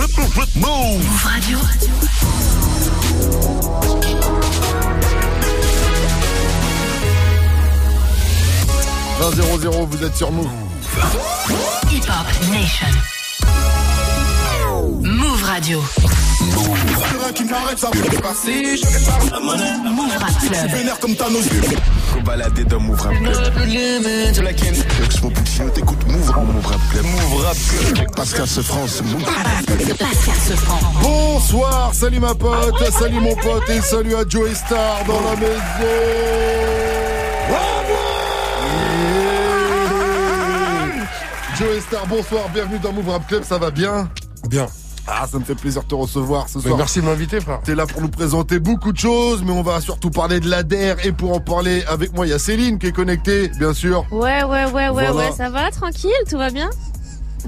Move Radio. 20 0 vous êtes sur Move. Hip Hop Nation. Move Radio. Move Rap Club. Faut balader dans Move Rap Club. La Ken. Expo Puccino, t'écoutes Move Rap Move Rap Club. Move Rap Club. Pascal France, Move Pascal Sefranc. Bonsoir, salut ma pote, salut mon pote et salut à Joey Star dans la maison. Yeah. Joey Star, bonsoir, bienvenue dans Move Rap Club, ça va bien? Bien. Ah, ça me fait plaisir de te recevoir ce Mais soir. merci de m'inviter, frère. T'es là pour nous présenter beaucoup de choses, mais on va surtout parler de l'ADER. Et pour en parler avec moi, il y a Céline qui est connectée, bien sûr. Ouais, ouais, ouais, ouais, Voilà. ouais, ça va, tranquille, tout va bien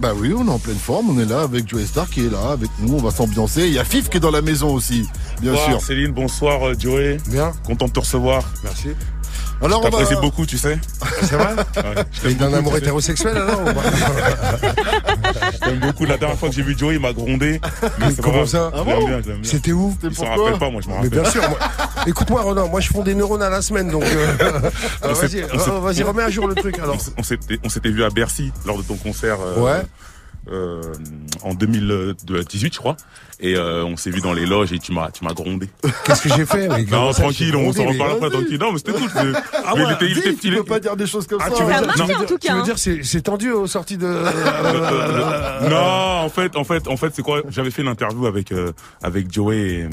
Bah oui, on est en pleine forme, on est là avec Joey Star qui est là avec nous, on va s'ambiancer. Il y a Fif qui est dans la maison aussi, bien Bonsoir sûr. Céline, bonsoir euh, Joey. Bien. Content de te recevoir. Merci. Alors on va... beaucoup, tu sais. C'est vrai Ouais, je Et t'aime d'un amour hétérosexuel alors t'aime beaucoup. La dernière fois que j'ai vu Joey, il m'a grondé. Mais Comment ça Ah bon. C'était où Il s'en rappelle pas, moi je m'en Mais rappelle. bien sûr. moi- Écoute-moi, Ronan, moi je fonds des neurones à la semaine, donc euh, euh, s'est- vas-y, remets à jour le truc alors. On s'était vu à Bercy lors de ton concert. euh, Ouais. euh, en 2018, je crois. Et euh, on s'est vu dans les loges et tu m'as, tu m'as grondé. Qu'est-ce que j'ai fait mec Non, ça, tranquille, on s'en reparle après, tranquille. Non, mais c'était cool. c'est- Ah mais ouais, il était, était, tu il peux pas dire des choses comme Ah, ça. tu veux dire, tout c'est tendu aux sorties de. Non, en fait, en fait, en fait, c'est quoi? J'avais fait une interview avec euh, avec Joey et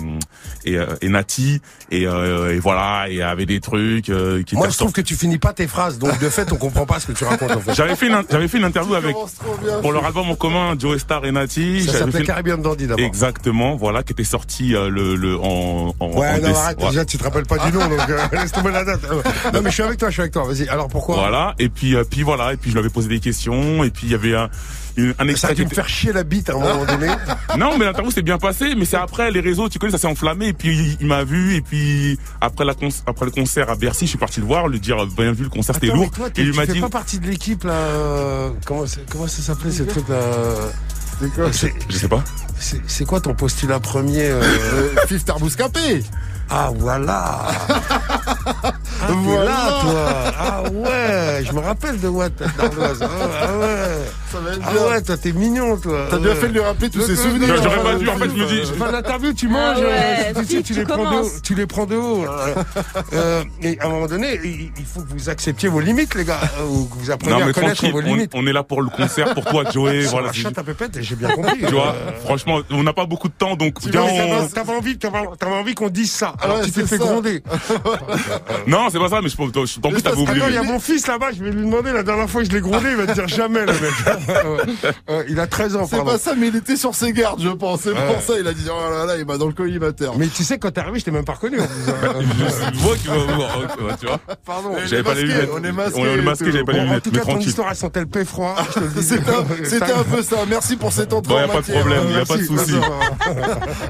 et, euh, et Nati et, euh, et voilà, et il y avait des trucs euh, qui Moi je trouve que tu finis pas tes phrases, donc de fait on comprend pas ce que tu racontes en fait. J'avais fait une, j'avais fait une interview avec commences trop bien, pour leur album en commun Joey Star et Nati. Ça s'appelait Caribbean Dandy d'abord. Exactement, voilà, qui était sorti euh, le le en en, Ouais, en non, déce- arrête, ouais. déjà, tu te rappelles pas du nom, donc euh, laisse tomber la date. Euh, Non, mais je suis avec toi, je suis avec toi. Vas-y, alors pourquoi? Voilà, et puis euh, puis voilà, et puis je lui avais posé des questions, et puis il y avait un un Ça extrait a dû me faire chier la bite à un moment donné. Non, mais l'interview s'est bien passé, mais c'est après les réseaux, tu connais, ça s'est enflammé, et puis il, m'a vu, et puis après la con- après le concert à Bercy, je suis parti le voir, lui dire bien vu le concert c'était lourd, toi, et il tu m'a fais dit, pas partie de l'équipe là. Comment, comment ça s'appelait ce truc là C'est quoi je sais pas. C'est quoi ton postulat premier euh, Fif Ah voilà. Ah, Voilà. là toi. Ah ouais, je me rappelle de Watt d'Ardoise. Ah, ah ouais. Ça va être Ah bien. ouais, toi t'es mignon toi. T'as bien Ouais. fait de lui rappeler tous ses souvenirs. J'aurais pas Euh, dû, en fait, je me dis, Fin de l'interview, tu Ah manges, ouais, tu, tu- Philippe, tu tu les prends de haut, tu les prends de haut. et à un moment donné, il, faut que vous acceptiez vos limites, les gars, euh, ou que vous appreniez Non à mais connaître vos on, limites. on est là pour le concert, pour toi Joey, voilà. chatte à pépette, j'ai bien compris. Tu vois, Euh, franchement, on n'a pas beaucoup de temps, donc t'avais- envie, t'avais t'avais envie qu'on dise ça. Alors Ouais, tu t'es fait gronder. Non, c'est pas ça, mais je, pense- plus t'avais oublié. Attends, il y a mon fils là-bas, je vais lui demander la dernière fois que je l'ai grondé, il va te dire jamais le mec. Euh, il a 13 ans, C'est pas ça, mais il était sur ses gardes, je pense. C'est Ouais. pour ça, il a dit, oh là là, il m'a dans le collimateur. Mais tu sais, quand t'es arrivé, je t'ai même pas reconnu. vois que tu vas voir, tu vois. Pardon. On J'avais est pas les lunettes. On est masqué. On est masqué, j'avais pas les Bon, en lunettes, tout mais cas, ton histoire, elle sentait le paix froid. je te le dis. C'était un, peu ça. Merci pour cette entrée Bon, y a en pas de problème, y a pas de souci.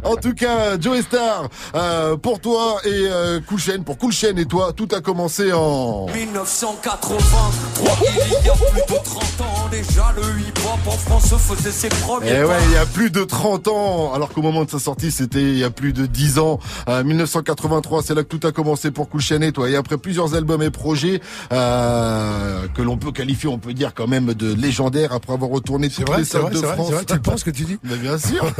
En tout cas, Joey Star, euh, pour toi et euh, Cool Chain, pour Cool Chain et toi, tout a commencé en... 1983, il y a plus de 30 ans déjà, le hip-hop en France faisait ses premiers Eh pas. ouais, il y a plus de 30 ans, alors qu'au moment de sa sortie, c'était il y a plus de 10 ans. Euh, 1983, c'est là que tout a commencé pour Cool Chain et toi. Et après plusieurs albums et projets euh, que l'on peut qualifier, on peut dire quand même de légendaires, après avoir retourné toutes vrai, les salles vrai, de France. c'est vrai, tu le penses que tu dis Mais bien sûr.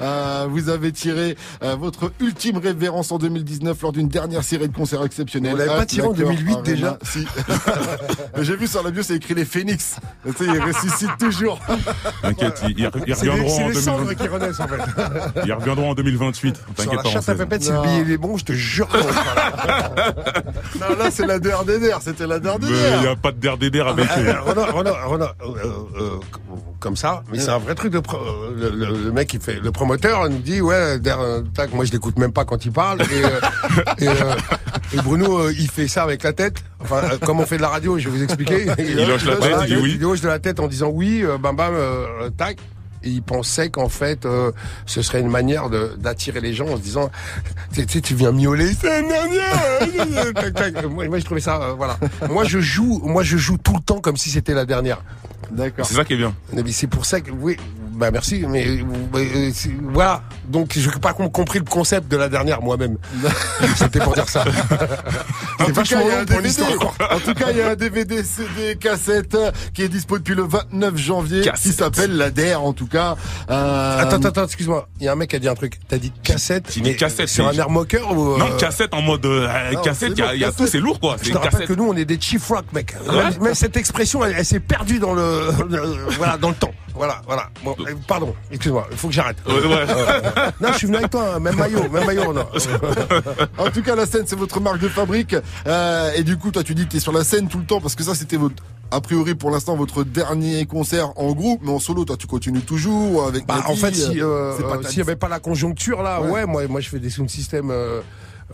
Euh, vous avez tiré euh, votre ultime révérence en 2019 lors d'une dernière série de concerts exceptionnels. On l'avait pas tiré en l'Accor 2008 Arena. déjà Si. J'ai vu sur la bio, c'est écrit les phénix. Ressuscitent toujours. T'inquiète, ils, ils- ils C'est les, reviendront c'est en les cendres 2028. qui renaissent en fait. Ils reviendront en 2028. Sur T'inquiète pas. chatte on à pépette, si le billet il est bon, je te jure. Non, là, c'est la DRDR. C'était la Mais il n'y a pas de DRDR avec. Euh, Renaud, euh, euh, comme ça, mais c'est un vrai truc de pro- euh, le, le- le mec qui fait le promoteur nous dit ouais der- tac, moi je l'écoute même pas quand il parle et, euh, et, euh, et Bruno euh, il fait ça avec la tête enfin euh, comme on fait de la radio je vais vous expliquer Il hoche la tête, il dit oui. il hoche de la tête en disant oui euh, bam bam euh, tac et il pensait qu'en fait, euh, ce serait une manière de- d'attirer les gens en se disant, tu sais, tu viens miauler, c'est une dernière. Tac, tac. moi, moi, je trouvais ça, euh, voilà. Moi, je joue, moi, je joue tout le temps comme si c'était la dernière. D'accord. C'est ça qui est bien. Mais c'est pour ça que, oui, bah merci, mais euh, euh, voilà. Donc je n'ai pas com- compris le concept de la dernière moi-même. C'était pour dire ça. En C'est tout cas, vachement il y a long un pour DVD. l'histoire. En tout cas, il y a un DVD, CD, cassette euh, qui est dispo depuis le 29 janvier, qui s'appelle la DER en tout cas. Euh, Attends, attends, attends, excuse-moi. Il y a un mec qui a dit un truc. T'as dit cassette dit cassette, sur un air moqueur ou Non, euh, cassette en mode euh, Non, cassette, il y a, y tout, c'est lourd quoi. Je te rappelle cassette. que nous on est des chief rock mec. Ouais. Mais cette expression elle, elle s'est perdue dans le, le- voilà dans le temps. Voilà voilà. Bon, euh, pardon. Excuse-moi. Il faut que j'arrête. Ouais, ouais. Non, je suis venu avec toi. hein, Même maillot, même maillot. Non. En tout cas, la scène, c'est votre marque de fabrique. Euh, et du coup, toi, tu dis que t'es sur la scène tout le temps parce que ça, c'était votre, a priori, pour l'instant, votre dernier concert en groupe, mais en solo, toi, tu continues toujours avec. Bah, en fait, si euh, euh, s'il y avait pas la conjoncture là, Ouais. ouais, moi, moi, je fais des sound systems. Euh,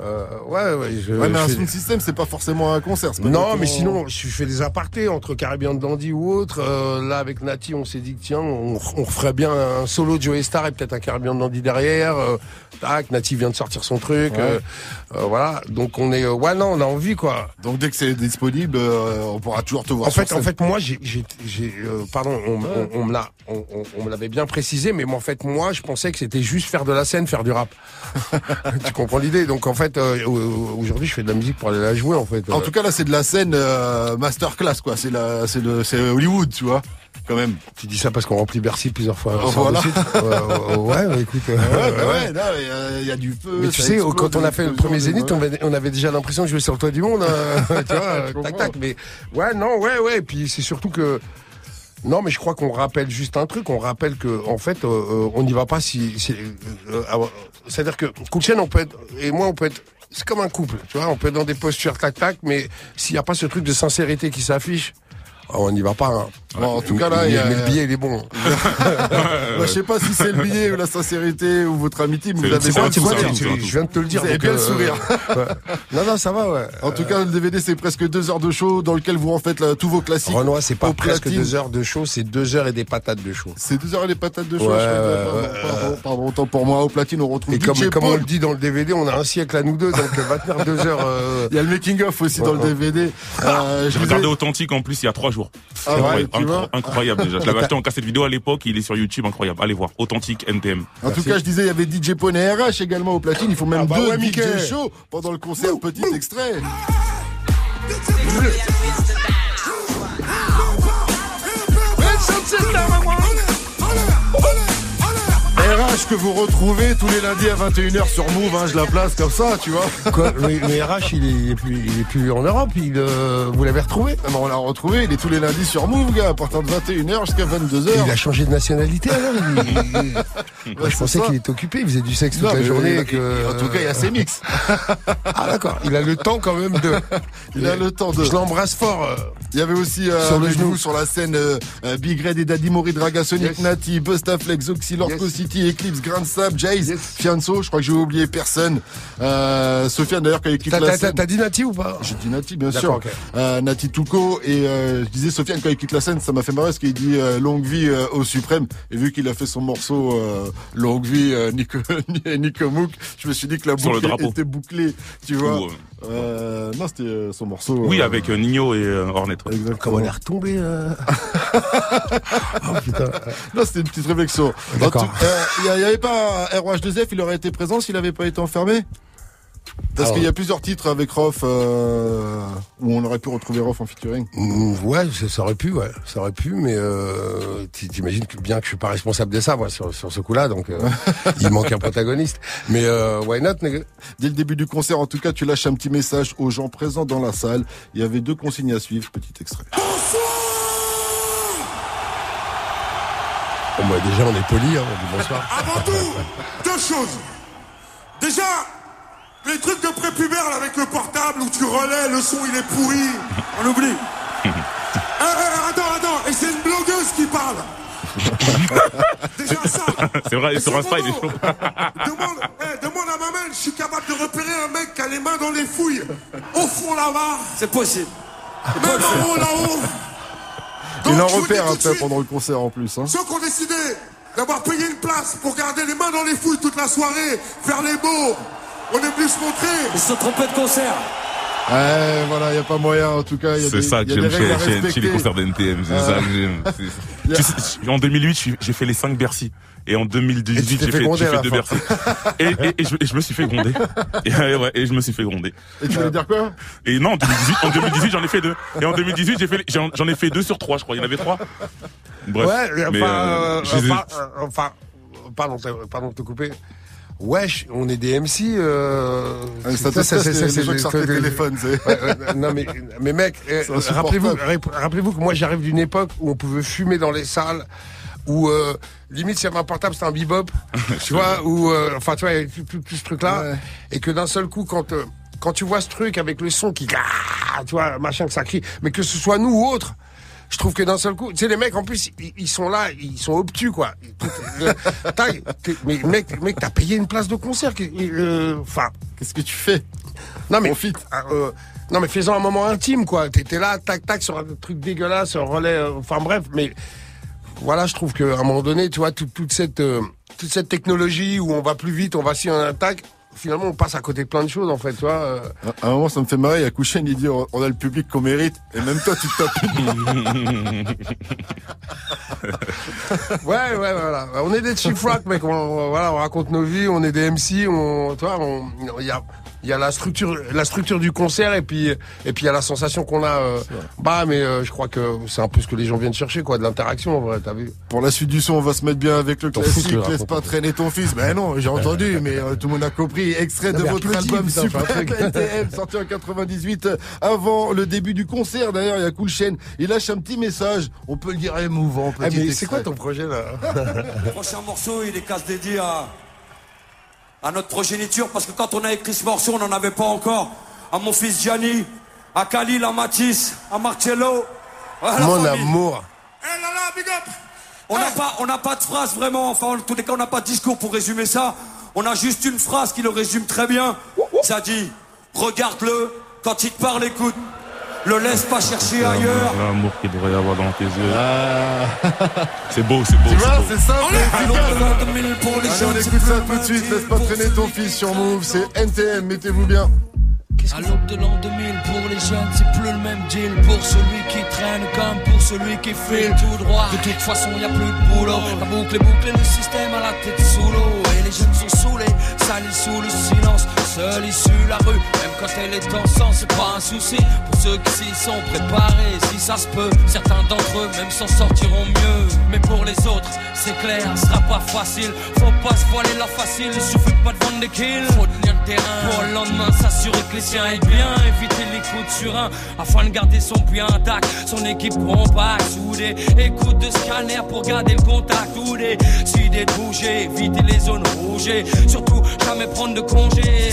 euh, ouais, ouais. Je, Ouais, mais je un fais- sound system, c'est pas forcément un concert. pas Non, mais sinon, je fais des apartés entre Caribbean Dandy ou autre. Euh, là, avec Nati, on s'est dit que tiens, on, on ferait bien un solo de Joey Star et peut-être un Caribbean Dandy derrière. Euh, tac, Nati vient de sortir son truc. Ouais. euh, voilà. Donc on est, ouais, non, on a envie quoi. Donc, dès que c'est disponible, on pourra toujours te voir En fait, en fait, moi, j'ai, pardon, on, on, on me l'a, on, me l'avait bien précisé, mais moi, en fait, moi, je pensais que c'était juste faire de la scène, faire du rap. tu comprends l'idée Donc, en fait, euh, au- aujourd'hui, je fais de la musique pour aller la jouer, en fait. En tout cas, là, c'est de la scène euh, masterclass, quoi. C'est la, c'est le, c'est Hollywood, tu vois, quand même. tu dis ça parce qu'on remplit Bercy plusieurs fois. Oh, voilà. de. Euh, ouais, ouais, écoute. euh, Ouais, bah ouais. il y a du feu. Mais tu sais, explose, quand on a fait le premier Zénith, on avait, on avait déjà l'impression de jouer sur le toit du monde, hein, tu vois, tac tac. Mais ouais, non, ouais, ouais. Et puis c'est surtout que non, mais je crois qu'on rappelle juste un truc. On rappelle que en fait, euh, euh, on n'y va pas si. euh, euh, C'est-à-dire que Cool Chain, on peut et moi, on peut être. C'est comme un couple, tu vois. On peut être dans des postures tac tac, mais s'il n'y a pas ce truc de sincérité qui s'affiche. oh, On n'y va pas. Hein. Bon, en tout cas, là, il a- mais le billet, il est bon. Bah, je sais pas si c'est le billet ou la sincérité ou votre amitié, mais vous avez bien le sourire. je viens de te le dire. Donc, bien le sourire. ouais. Non, non, ça va, ouais. En tout cas, le DVD, c'est presque deux heures de show dans lequel vous en faites là, tous vos classiques. Renoir, c'est pas presque deux heures de show, c'est deux heures et des patates de show. C'est deux heures et des patates de show. Ouais, pardon, pardon, autant pour moi. Au platine, on retrouve Et comme, on le dit dans le DVD, on a un siècle à nous deux, donc va tenir deux heures. euh, Il y a le making of aussi dans le. DVD. Euh, je vous ai- regardé authentique en plus il y a trois jours. Ah ouais. Incro- incroyable déjà. Je l'avais acheté en cassette vidéo à l'époque, il est sur YouTube, incroyable. Allez voir, authentique NTM. En tout cas, je disais, il y avait DJ Pone et RH également au platine. Il faut même Ah bah deux ouais, DJ shows pendant le concert. Petit extrait. RH que vous retrouvez tous les lundis à 21h sur Move, hein, je la place comme ça, tu vois. Quoi mais, mais RH, il est, plus, il est plus en Europe. Il, euh, vous l'avez retrouvé? Ah, mais on l'a retrouvé, il est tous les lundis sur Move, gars, à partir de 21h jusqu'à 22h. Il a changé de nationalité alors. il- il- Moi, Ouais, je pensais qu'il était occupé. Il faisait du sexe toute Non, la journée. et que... En tout cas, il y a ses mix. Ah d'accord. Il a le temps quand même de. Il a le temps de. Je l'embrasse fort. euh. Il y avait aussi euh, Sur le genou. sur la scène euh, Big Red et Daddy Mori, Dragasonic, Yes. Nati, Bustaflex, Oxy, Lorco Yes. City, Eclipse, Grand Sab, Jace, Yes. Fianso. Je crois que j'ai oublié personne. Euh, Sofiane d'ailleurs quand il quitte la scène. t'as- dit Nati ou pas J'ai dit Nati, bien sûr. Euh, Nati Touko et euh, je disais Sofiane quand il quitte la scène, ça m'a fait marrer parce qu'il dit euh, longue vie euh, au suprême. Et vu qu'il a fait son morceau euh, longue vie euh, Nico, Nico Mouk, je me suis dit que la boucle était bouclée, tu vois. Euh, non, c'était euh, son morceau. Oui, euh, avec euh, Nino et Hornet. Exactement. Comment elle est retombée euh... Oh putain. Non, c'était une petite réflexion. Euh, Il n'y avait pas un ROH2F, il aurait été présent s'il n'avait pas été enfermé? Parce qu'il y a plusieurs titres avec Rof euh, où on aurait pu retrouver Rof en featuring. Mm, Ouais, ça, aurait pu, ouais, ça aurait pu, mais euh, t'imagines que bien que je suis pas responsable de ça, moi, sur, sur ce coup-là, donc euh, il manque un protagoniste. Mais euh, why not, nigga Dès le début du concert, en tout cas, tu lâches un petit message aux gens présents dans la salle. Il y avait deux consignes à suivre, petit extrait. Bon, bah, déjà, on est poli, hein, on dit bonsoir. Avant tout, deux choses. Déjà, les trucs de prépubère là, avec le portable où tu relais, le son il est pourri. On oublie. Eh, eh, attends, attends, et c'est une blogueuse qui parle. Déjà ça. C'est vrai, Et sur Insta, il est chaud. demande, eh, demande à ma mère, je suis capable de repérer un mec qui a les mains dans les fouilles. Au fond là-bas. C'est possible. Même en haut là-haut. Il en repère après suite, pendant le concert en plus. Hein. ceux qui ont décidé d'avoir payé une place pour garder les mains dans les fouilles toute la soirée, faire les beaux, on est venu se montrer. Ils se sont trompés de concert. Ouais, voilà, y a pas moyen. En tout cas, il C'est ça que y a des j'aime règles à chez, chez- chez les concerts d'NTM. C'est ça que j'aime. C'est- Tu sais, en 2008, je suis- j'ai fait les 5 Bercy. Et en Et 2018, tu t'es j'ai fait fait, fait deux. Bercy. Et, et, et je, et je me suis fait gronder. Et, euh, ouais, et je me suis fait gronder. Et tu veux dire quoi? Et non, en 2018, en 2018, j'en ai fait deux. Et en 2018, j'ai fait, j'en ai fait deux sur trois, je crois. Il y en avait trois. Bref. Ouais, enfin, Mais, euh, euh, enfin, euh, enfin, pardon, pardon de te couper. Wesh, on est des MC. Euh, Ah, Ça c'est- te c'est- gens qui c'est- sortent les c'est- téléphones, c'est... Ouais, ouais, non mais mais mec, euh, rappelez-vous rap- rappelez-vous que moi j'arrive d'une époque où on pouvait fumer dans les salles où euh, limite si y avait un portable c'était un bebop, tu vois, ou euh, enfin tu vois il y avait tout, tout- tout ce truc là Ouais. et que d'un seul coup quand quand tu vois ce truc avec le son qui ah, tu vois machin que ça crie, mais que ce soit nous ou autres je trouve que d'un seul coup, tu sais, les mecs, en plus, ils, ils sont là, ils sont obtus, quoi. Euh, mais mec, mec, t'as payé une place de concert. euh, Enfin, Qu'est-ce que tu fais? Non mais Profite. euh, non mais faisons un moment intime quoi. T'étais là, tac tac sur un truc dégueulasse, un relais. Enfin bref, mais voilà, je trouve qu'à un moment donné, tu vois, toute, toute cette euh, toute cette technologie où on va plus vite, on va si on attaque. Finalement, on passe à côté de plein de choses en fait, tu vois. euh. À un moment, ça me fait marrer. Il y a Kouchen, il dit on a le public qu'on mérite. Et même toi, tu te tapes. Ouais, ouais, voilà. On est des chief rock, mec. On, voilà, on raconte nos vies. On est des MC. On, tu vois, on, y a, il y a la structure, la structure du concert et puis, et puis il y a la sensation qu'on a. euh, bah, mais euh, je crois que c'est un peu ce que les gens viennent chercher, quoi, de l'interaction, en vrai. T'as vu Pour la suite du son, on va se mettre bien avec le classique. Laisse pas traîner ton fils. Ben non, j'ai entendu, mais euh, tout le monde a compris. Extrait Non, de votre album putain, Super. NTM, sorti en 98, euh, avant le début du concert. D'ailleurs, il y a Cool Chain. Il lâche un petit message. On peut le dire émouvant. Ah, petit mais c'est quoi ton projet là? Le prochain morceau, il est casse dédié à, à notre progéniture, parce que quand on a écrit ce morceau, on n'en avait pas encore. À mon fils Gianni, à Khalil, à Matisse, à Marcello. à la Mon famille. amour. Eh là là, big up On n'a pas, on n'a pas de phrase vraiment, enfin, en tous les cas, on n'a pas de discours pour résumer ça. On a juste une phrase qui le résume très bien. Ça dit, regarde-le, quand il te parle, écoute. Le laisse pas chercher ailleurs. L'amour qu'il devrait y avoir dans tes yeux. C'est beau, c'est beau. Tu c'est vois, c'est simple. et Allons efficace. de l'an 2000 pour les Allez, jeunes, on écoute ça plus tout de suite. Laisse pas traîner ton fils sur Move. C'est NTM. Mettez-vous bien. À l'aube de l'an 2000, pour les jeunes, c'est plus le même deal. Pour celui qui traîne comme pour celui qui file tout droit. De toute façon, y a plus de boulot. La boucle est bouclée, le système à la tête sous l'eau. Et les jeunes sont saoulés, salis sous le silence. Seule issue la rue, même quand elle est en sang, c'est pas un souci. Pour ceux qui s'y sont préparés, si ça se peut, certains d'entre eux même s'en sortiront mieux. Mais pour les autres, c'est clair, ce sera pas facile. Faut pas se voiler la facile, il suffit pas de vendre des kills. Faut tenir le terrain pour le lendemain s'assurer que les siens aient bien. Éviter les coups de surin afin de garder son puits intact. Son équipe compacte, soudée. Écoute de scanner pour garder le contact. Ou des idées de bouger, éviter les zones rouges. Surtout, jamais prendre de congé.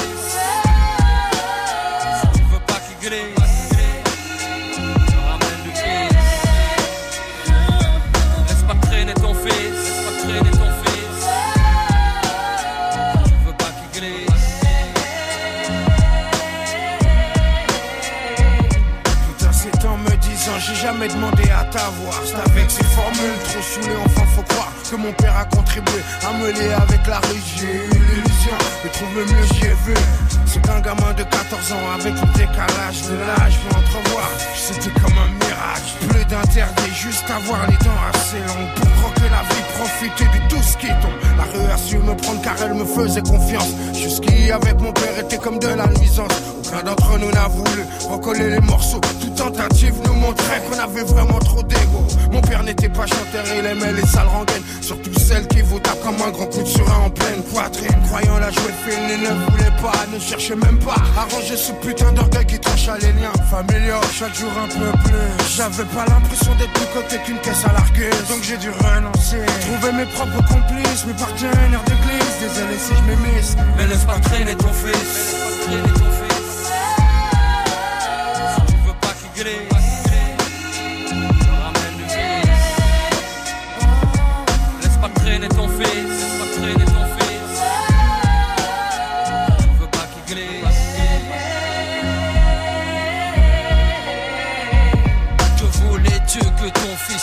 Jamais demandé à t'avoir C'est avec ces formules trop saoulées enfin faut croire que mon père a contribué à me avec la rue J'ai eu l'illusion de trouver mieux j'y ai vu. C'est qu'un gamin de 14 ans avec le décalage de l'âge peut entrevoir. C'était comme un miracle. Plus d'interdit juste avoir les dents assez longues. Pour croquer la vie profiter de tout ce qui tombe. La rue a su me prendre car elle me faisait confiance. Jusqu'y avec mon père était comme de la nuisance. Aucun d'entre nous n'a voulu recoller les morceaux. Toute tentative nous montrait qu'on avait vraiment trop d'ego. Mon père n'était pas chanteur, il aimait les sales rengaines. Surtout celles qui vous tapent comme un grand coup de surin en pleine poitrine. Croyant la jouer fine, il ne voulait pas, ne cherchait même pas. À ranger ce putain d'orgueil qui tranche à les liens. Familiaux Chaque jour un peu plus. J'avais pas l'impression d'être plus côté qu'une caisse à l'arqueuse Donc j'ai dû renoncer. Trouver mes propres complices, mes partenaires d'église. Désolé si je m'émisse Mais laisse pas traîner ton fils. Laisse pas traîner ton fils.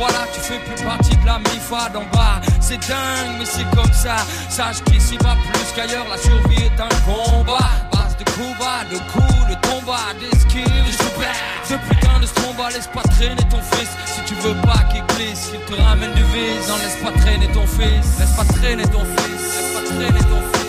voilà, tu fais plus partie de la MIFA d'en bas. C'est dingue, mais c'est comme ça. Sache qu'ici va plus qu'ailleurs, la survie est un combat. Base de coups bas, de coups, de tombats, d'esquives, de super Ce putain de stromba, laisse pas traîner ton fils. Si tu veux pas qu'il glisse, qu'il te ramène du vice. Non, laisse pas traîner ton fils, laisse pas traîner ton fils. Laisse pas traîner ton fils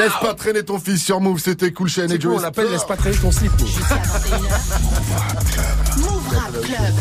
Laisse pas traîner ton fils sur Move, c'était Cool C'est Joe. on l'appelle laisse pas traîner ton slip. nous. Move Rap Club.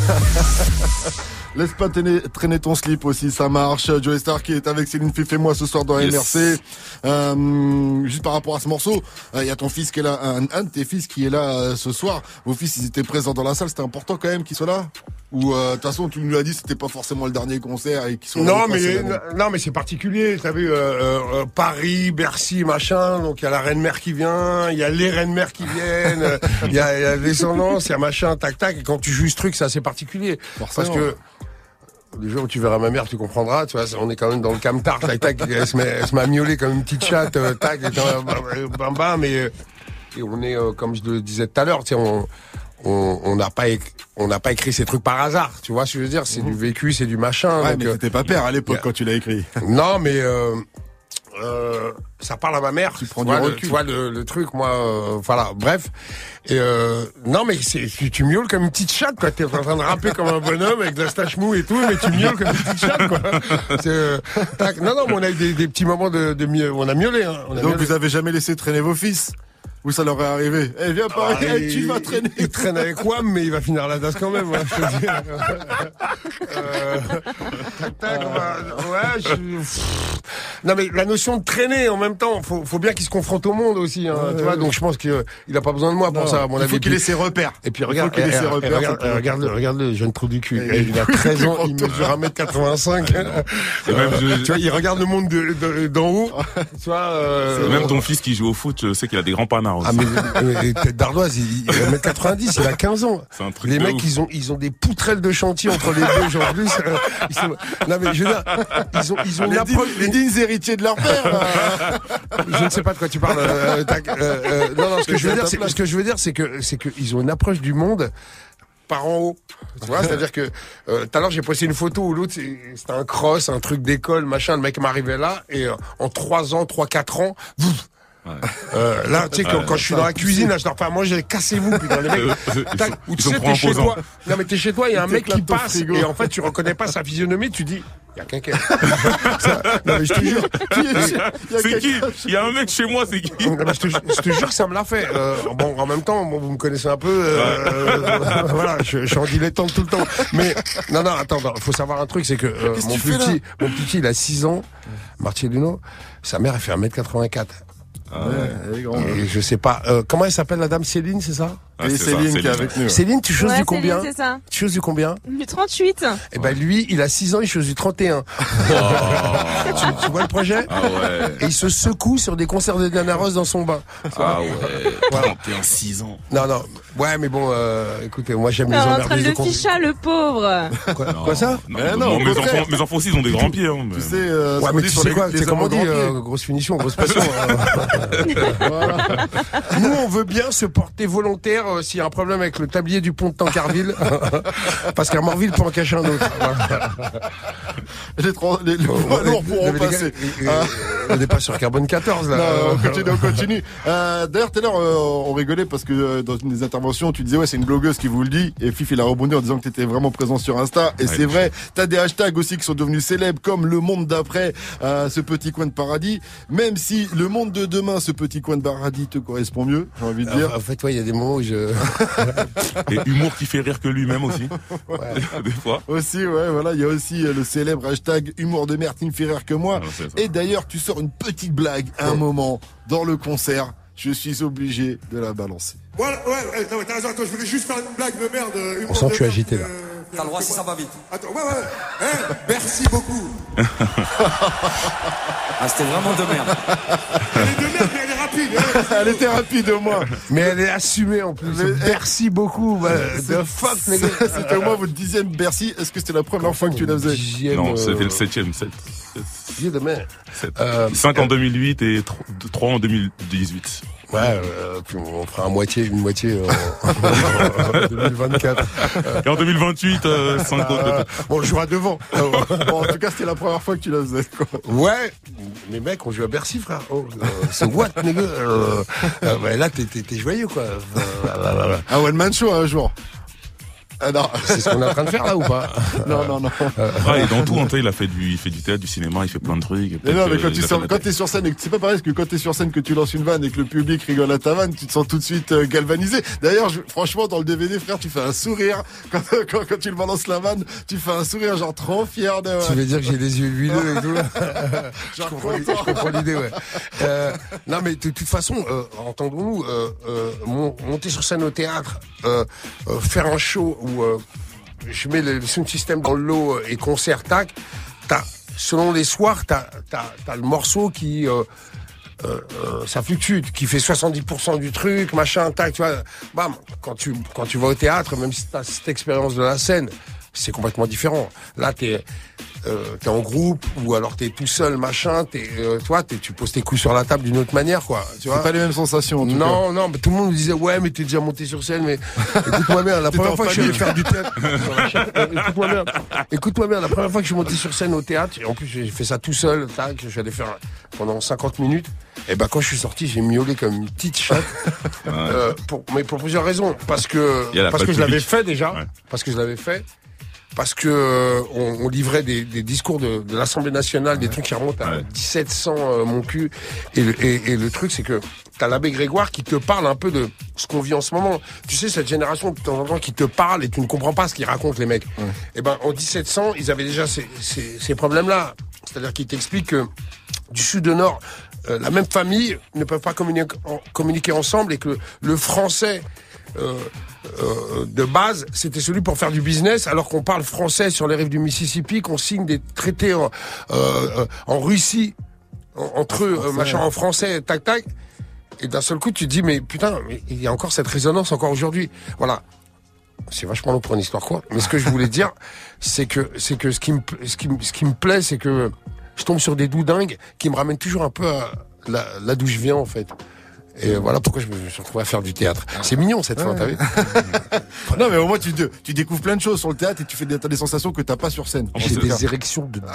Laisse pas traîner, traîner ton slip aussi, ça marche. Joey Star qui est avec Céline Fife et moi ce soir dans Yes. MRC. Euh, juste par rapport à ce morceau, il y a ton fils qui est là, un, un de tes fils qui est là euh, ce soir. Vos fils, ils étaient présents dans la salle, c'était important quand même qu'ils soient là Ou euh, de toute façon, tu nous l'as dit, c'était pas forcément le dernier concert et qu'ils sont Non mais non mais c'est particulier. T'as vu euh, euh, Paris, Bercy, machin. Donc il y a la reine mère qui vient, il y a les reines mères qui viennent, il y a, il y a la descendance, il y a machin, tac tac. Et quand tu joues ce truc, c'est assez particulier. Forcément. Parce que le jour où tu verras ma mère, tu comprendras. Tu vois, on est quand même dans le camtar, tac tac. Elle se met, elle se met à miauler comme une petite chatte, euh, tac, et dans- bam bam. Et, et on est, euh, comme je le disais tout à l'heure, tu sais, on on n'a pas on n'a pas écrit ces trucs par hasard. Tu vois ce que je veux dire? C'est du vécu, c'est du machin. Ouais, donc, mais euh, t'étais pas père à l'époque quand tu l'as écrit. non, mais euh, euh, ça parle à ma mère. Tu prends vois, du le, recul. tu vois le, le truc, moi, euh, voilà. Bref. Et euh, non, mais c'est tu, tu miaules comme une petite chatte, quoi. T'es en train de rapper comme un bonhomme avec de la stache mou et tout, mais tu miaules comme une petite chatte, quoi. C'est, euh, tac. non, non, mais on a eu des, des petits moments de, de mieux. On a miaulé, hein. On a Donc miaulé. vous avez jamais laissé traîner vos fils? Ou ça leur est arrivé Eh viens par Ah, eh, tu il- vas traîner. Il traîne avec Wam, mais il va finir la danse quand même. hein, je te dis. Euh, tac, tac, bah, ouais, je-. Non mais la notion de traîner en même temps, faut, faut bien qu'il se confronte au monde aussi. Hein, tu vois, donc je pense qu'il il a pas besoin de moi pour Non, ça. À mon il avis. faut qu'il ait ses repères. Et puis Il faut regarde, qu'il ait ses repères, regarde, qu'il- regarde, le- regarde le jeune trou du cul. Eh, il a oui, 13 ans, il mesure 1m85. Et même, je- tu vois, il regarde le monde de- de- d'en haut. Tu vois. euh, même ton fils qui joue au foot, je sais qu'il a des grands aussi. ah mais, mais tête d'ardoise, il, il va mettre 90, il a 15 ans. C'est un truc Les mecs, ouf. ils ont ils ont des poutrelles de chantier entre les deux, genre en plus. euh, ils sont- Non mais je veux dire, ils ont ils ont une Les, approche. dignes, les dignes héritiers de leur père. Je ne sais pas de quoi tu parles. euh, euh, euh, non non, ce que je veux dire, ce que je veux dire, c'est que c'est que ils ont une approche du monde par en haut. Tu vois, c'est-à-dire que euh, tout à l'heure j'ai posté une photo où l'autre c'était un cross, un truc d'école, machin. Le mec m'arrivait là et euh, en trois ans, trois quatre ans. Euh, là, tu sais, quand, quand je suis dans la cuisine, là, je leur fais à manger, cassez-vous, putain, les mecs. Euh, Tac, ils ou tu sais, t'es chez toi. Non, mais t'es chez toi, il y a un mec qui passe, et en fait, tu reconnais pas sa physionomie, tu dis, il y a quelqu'un. Non, mais je te jure. Qui est- il y a C'est qui Il y a un mec chez moi, c'est qui Non, mais je, te, je te jure que ça me l'a fait. Euh, bon, en même temps, bon, vous me connaissez un peu. euh, euh, voilà, je, je suis en dilettante tout le temps. Mais non, non, attends, il faut savoir un truc, c'est que euh, mon petit, mon petit, il a 6 ans. Marcelino, sa mère, elle fait 1m84. Ouais. Et je sais pas. euh, comment elle s'appelle, la dame? Céline, c'est ça? Ah, Et Céline qui est Céline. avec nous. Céline, tu choses Ouais, du combien? Céline, c'est ça. Tu choses du combien? Du 38. Eh ben lui, il a 6 ans, il chose du 31. tu, tu vois le projet? Ah ouais. Et il se secoue sur des concerts de Diana Ross dans son bain. Ah ouais. 31, 6 ans. Non, non. Ouais, mais bon, euh, écoutez, moi j'aime On les est en train de de le con- ficha, le pauvre. Quoi, quoi ça Non, Mais non, mes, enfants, mes enfants aussi, ils ont des grands pieds. Hein, mais- Tu sais, euh, Ouais, mais dit tu sais les- quoi, les c'est hommes comme on dit, euh, grosse finition, grosse passion. hein. Nous, on veut bien se porter volontaire euh, s'il y a un problème avec le tablier du pont de Tancarville. Parce qu'à Morville peut en cacher un autre. Les, trois- les, les poids lourds pourront passer. euh, euh, On n'est pas sur carbone 14 là. Non, on continue, on continue. Euh, D'ailleurs, tout à l'heure, euh, on rigolait parce que euh, dans une des tu disais ouais, c'est une blogueuse qui vous le dit. Et Fif, il a rebondi en disant que tu étais vraiment présent sur Insta. Et Ouais, c'est vrai, t'as des hashtags aussi qui sont devenus célèbres, comme le monde d'après, euh, ce petit coin de paradis. Même si le monde de demain, ce petit coin de paradis te correspond mieux, j'ai envie de dire. En fait, ouais, il y a des moments où je. Et humour qui fait rire que lui-même aussi. Des fois. Aussi, ouais, voilà, il y a aussi euh, le célèbre hashtag humour de merde qui me fait rire que moi. Ah. Et d'ailleurs, tu sors une petite blague à un moment dans le concert. Je suis obligé de la balancer. Voilà, ouais, ouais, non, mais t'as raison, attends, je voulais juste faire une blague de merde. euh, humour On sent que de tu es merde, agité, là. euh, T'as le droit si ça va vite. Attends, ouais, ouais. Hein, merci beaucoup. Ah, c'était vraiment de merde. Elle est de merde, mais elle est rapide. hein. Elle était rapide au moins. Mais elle est assumée en plus. Mais- Merci beaucoup. voilà. The fuck. C'était au moins votre dixième Bercy. Est-ce que c'était la première fois que tu la faisais Dixième, Non, euh, c'était le septième. sept- Dieu de merde. sept. Euh, Cinq en 2008 et tro- trois en 2018. Ouais, euh, puis on fera un moitié, une moitié en 2024. Et en 2028, euh, cinq autres. Bon, on jouera devant. Bon, en tout cas, c'était la première fois que tu la faisais. Quoi. Ouais, mais mec, on joue à Bercy, frère. Oh, euh, c'est what, nigga? Euh, euh, bah, Là, t'es- t'es t'es joyeux, quoi. Euh, Un one man show un jour. Ah non. C'est ce qu'on est en train de faire là ou pas? Non, non, non. Ah, et dans tout, il a fait du, il fait du théâtre, du cinéma, il fait plein de trucs. Mais non, mais que quand tu la quand t'es sur scène, et que c'est pas pareil, parce que quand t'es sur scène, que tu lances une vanne et que le public rigole à ta vanne, tu te sens tout de suite euh, galvanisé. D'ailleurs, je- franchement, dans le DVD, frère, tu fais un sourire. Quand, quand, quand tu le balances la vanne, tu fais un sourire genre trop fier de. Tu veux dire que j'ai les yeux huileux et tout Je Genre comprends, je comprends l'idée, ouais. Euh, non, mais de toute façon, euh, entendons-nous, euh, euh, mon- monter sur scène au théâtre, euh, euh, faire un show euh, je mets le sound system dans le lot euh, et concert, tac, t'as, selon les soirs, t'as, t'as, t'as le morceau qui... euh, ça fluctue, qui fait 70% du truc, machin, tac, tu vois. Bam, quand tu, quand tu vas au théâtre, même si t'as cette expérience de la scène, c'est complètement différent. Là, t'es, euh, t'es en groupe, ou alors t'es tout seul, machin, t'es, euh, toi, t'es, tu poses tes coups sur la table d'une autre manière, quoi. Tu vois. C'est pas les mêmes sensations, en tout cas. Non, non, mais tout le monde me disait, ouais, mais t'es déjà monté sur scène, mais écoute-moi bien, la première fois que je suis allé famille. faire du théâtre, écoute-moi bien, écoute-moi bien, la première fois que je suis monté sur scène au théâtre, et en plus j'ai fait ça tout seul, tac, je suis allé faire pendant 50 minutes, et ben quand je suis sorti, j'ai miaulé comme une petite chatte, euh, pour, mais pour plusieurs raisons, parce que, parce que je l'avais fait déjà, Ouais. parce que je l'avais fait, parce que euh, on, on livrait des, des discours de, de l'Assemblée nationale, des trucs qui remontent à Ouais. 1700 euh, mon cul. Et le, et, et le truc, c'est que t'as l'abbé Grégoire qui te parle un peu de ce qu'on vit en ce moment. Tu sais, cette génération de temps en temps qui te parle et tu ne comprends pas ce qu'ils racontent les mecs. Et ben en 1700, ils avaient déjà ces, ces, ces problèmes-là. C'est-à-dire qu'ils t'expliquent que du sud au nord, euh, la même famille ne peuvent pas communiquer, en- communiquer ensemble et que le français euh, euh, de base, c'était celui pour faire du business, alors qu'on parle français sur les rives du Mississippi, qu'on signe des traités en, euh, en Russie en- entre eux, euh, machin en français, tac tac. Et d'un seul coup, tu te dis mais putain, il y a encore cette résonance encore aujourd'hui. Voilà. C'est vachement long pour une histoire quoi. Mais ce que je voulais dire, c'est que c'est que ce qui me ce qui ce qui me plaît, c'est que je tombe sur des doudingues qui me ramènent toujours un peu à là, là d'où je viens en fait. Et voilà pourquoi je me suis retrouvé à faire du théâtre. C'est mignon cette fin, t'as vu? Non, mais au moins, tu, tu découvres plein de choses sur le théâtre et tu fais des, t'as des sensations que t'as pas sur scène. J'ai des érections de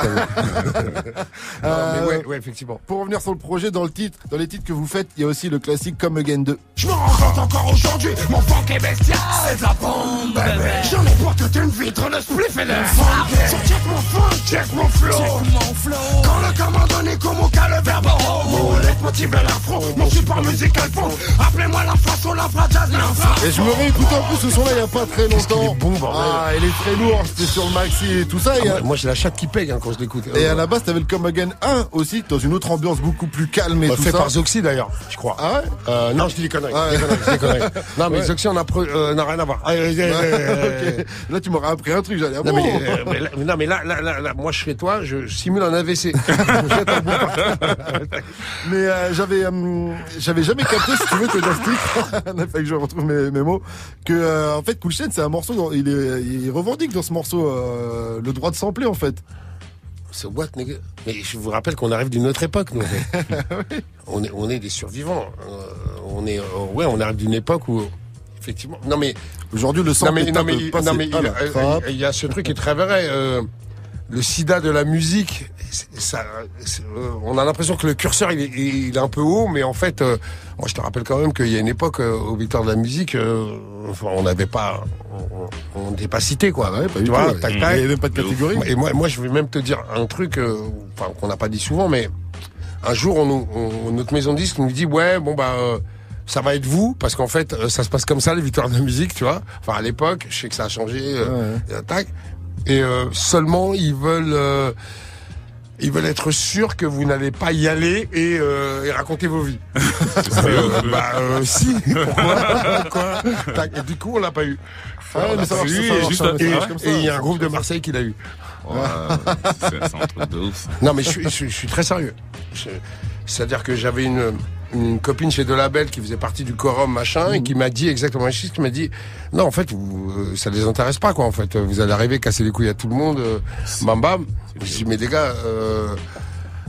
Euh, mais ouais, ouais, effectivement. Pour revenir sur le projet, dans le titre, dans les titres que vous faites, il y a aussi le classique Come Again 2. Je me rends compte encore aujourd'hui, mon funk est bestial. C'est de la bombe, bébé. J'en ai pour toute une vitre, le spliff et le funk. Check mon funk, check mon flow. Quand le commandant est comme au cas, le verbe homo. Leitmotiv de l'afro, mon support Appelez-moi la façon, la. Et je me réécoutais en plus ce son-là il y a pas très longtemps. est bon, ah, il est très lourd, c'était sur le maxi et tout ça. et, Ah, moi, j'ai la chatte qui pègue hein, quand je l'écoute. et Euh, à la base, t'avais le Come Again 1 aussi, dans une autre ambiance beaucoup plus calme et bah, tout fait ça. par Zoxy d'ailleurs, je crois. Ah ouais Euh, non, je dis des conneries. Ah je dis conneries. Non, mais Ouais. Zoxy, on a pre- euh, n'a rien à voir. Ah, euh, euh, euh. Là, tu m'aurais appris un truc, j'allais Non mais, euh, mais là, non mais là, là, là, là, moi je serais toi, je simule un AVC. Un Mais euh, j'avais euh, j'avais jamais capté, si tu veux, que dans ce titre, fallait que je retrouve mes, mes mots, que euh, en fait Cool c'est un morceau, dont- il, est, il revendique dans ce morceau euh, le droit de sampler en fait. So what, nigga? Mais je vous rappelle qu'on arrive d'une autre époque, nous. fait. on, est, on est des survivants. Euh, on est, ouais, on arrive d'une époque où, effectivement. Non mais Aujourd'hui, le sang non mais, non, mais, non, mais il, y a ce truc qui est très vrai. euh, le sida de la musique, c'est- ça, euh, on a l'impression que le curseur il est, il est un peu haut, mais en fait, euh, moi je te rappelle quand même qu'il y a une époque euh, au Victoire de la musique, euh, enfin, on n'avait pas, on- n'était pas cité quoi. Ouais, pas du tu tout, vois, ouais. tac, Il y tac. avait même pas de catégorie. Et moi, moi, je vais même te dire un truc, euh, enfin qu'on n'a pas dit souvent, mais un jour, on, nous- on- notre maison de disque nous dit ouais, bon bah. euh, ça va être vous, parce qu'en fait, euh, ça se passe comme ça, les victoires de la musique, tu vois. Enfin, à l'époque, je sais que ça a changé, euh, et tac. Et euh, seulement, ils veulent, euh, ils veulent être sûrs que vous n'allez pas y aller et, euh, et raconter vos vies. Euh, bah, euh, si. Pourquoi? Quoi Tac. Et du coup, on l'a pas eu. Ouais, On mais l'a ça pas marche, eu, ça et marche, juste- ça marche et- comme ça. et il y a un groupe de Marseille qui l'a eu. Ouais, c'est c'est un truc de ouf. Non, mais je suis, je suis- je suis très sérieux. Je- C'est-à-dire que j'avais une, une copine chez Delabel qui faisait partie du quorum machin et qui m'a dit exactement la chose, qui m'a dit non en fait vous, euh, ça les intéresse pas quoi en fait vous allez arriver casser les couilles à tout le monde euh, bam bam je dis mais les gars euh,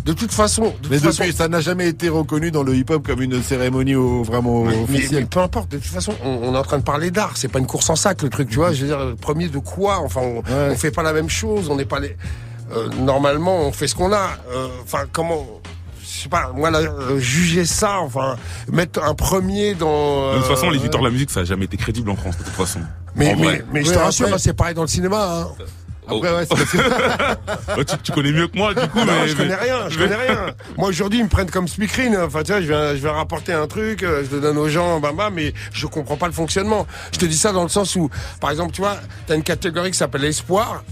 de toute façon de Mais toute façon, depuis, ça n'a jamais été reconnu dans le hip-hop comme une cérémonie au- vraiment mais, mais officielle. peu importe, de toute façon, on, on est en train de parler d'art, c'est pas une course en sac le truc, tu vois. Je veux dire, le premier de quoi Enfin, on, Ouais. on fait pas la même chose, on n'est pas les. euh, normalement, on fait ce qu'on a. Euh, Enfin, comment sais pas. Moi, là, euh, juger ça, enfin, mettre un premier dans. De toute façon, euh, les victoires de la musique, ça a jamais été crédible en France, de toute façon. Mais, En mais, vrai. mais je Ouais, te rassure, après- hein, c'est pareil dans le cinéma. Hein. Après, ouais, que- Ouais, tu, tu connais mieux que moi, du coup. Non, mais, je connais rien, je connais rien. Moi aujourd'hui, ils me prennent comme speakerine. Enfin, tu vois, je vais, je vais rapporter un truc, euh, je le donne aux gens, bam bam, mais je comprends pas le fonctionnement. Je te dis ça dans le sens où, par exemple, tu vois, t'as une catégorie qui s'appelle espoir.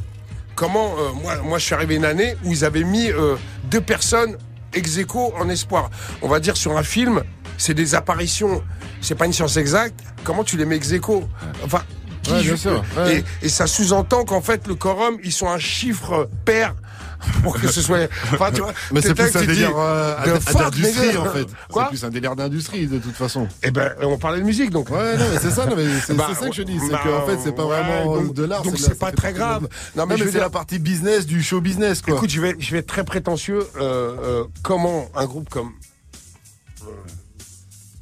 Comment, euh, moi, moi, je suis arrivé une année où ils avaient mis euh, deux personnes ex aequo en espoir. On va dire sur un film, c'est des apparitions, c'est pas une science exacte. Comment tu les mets ex aequo Enfin. qui Ouais, bien joue- sûr, ouais. Et, et ça sous-entend qu'en fait le quorum ils sont un chiffre pair pour que ce soit. Enfin, tu vois. Mais c'est plus un délire euh, d'industrie en fait. C'est plus un délire d'industrie de toute façon. Eh ben, on parlait de musique donc. Ouais, non, mais c'est ça, non, mais c'est Bah, c'est ça que je dis. C'est bah, qu'en fait, c'est pas ouais, vraiment donc- de l'art. donc c'est pas très grave. Non, mais c'est dire- la partie business du show business, quoi. Écoute, je vais, je vais être très prétentieux. Euh, euh, comment un groupe comme.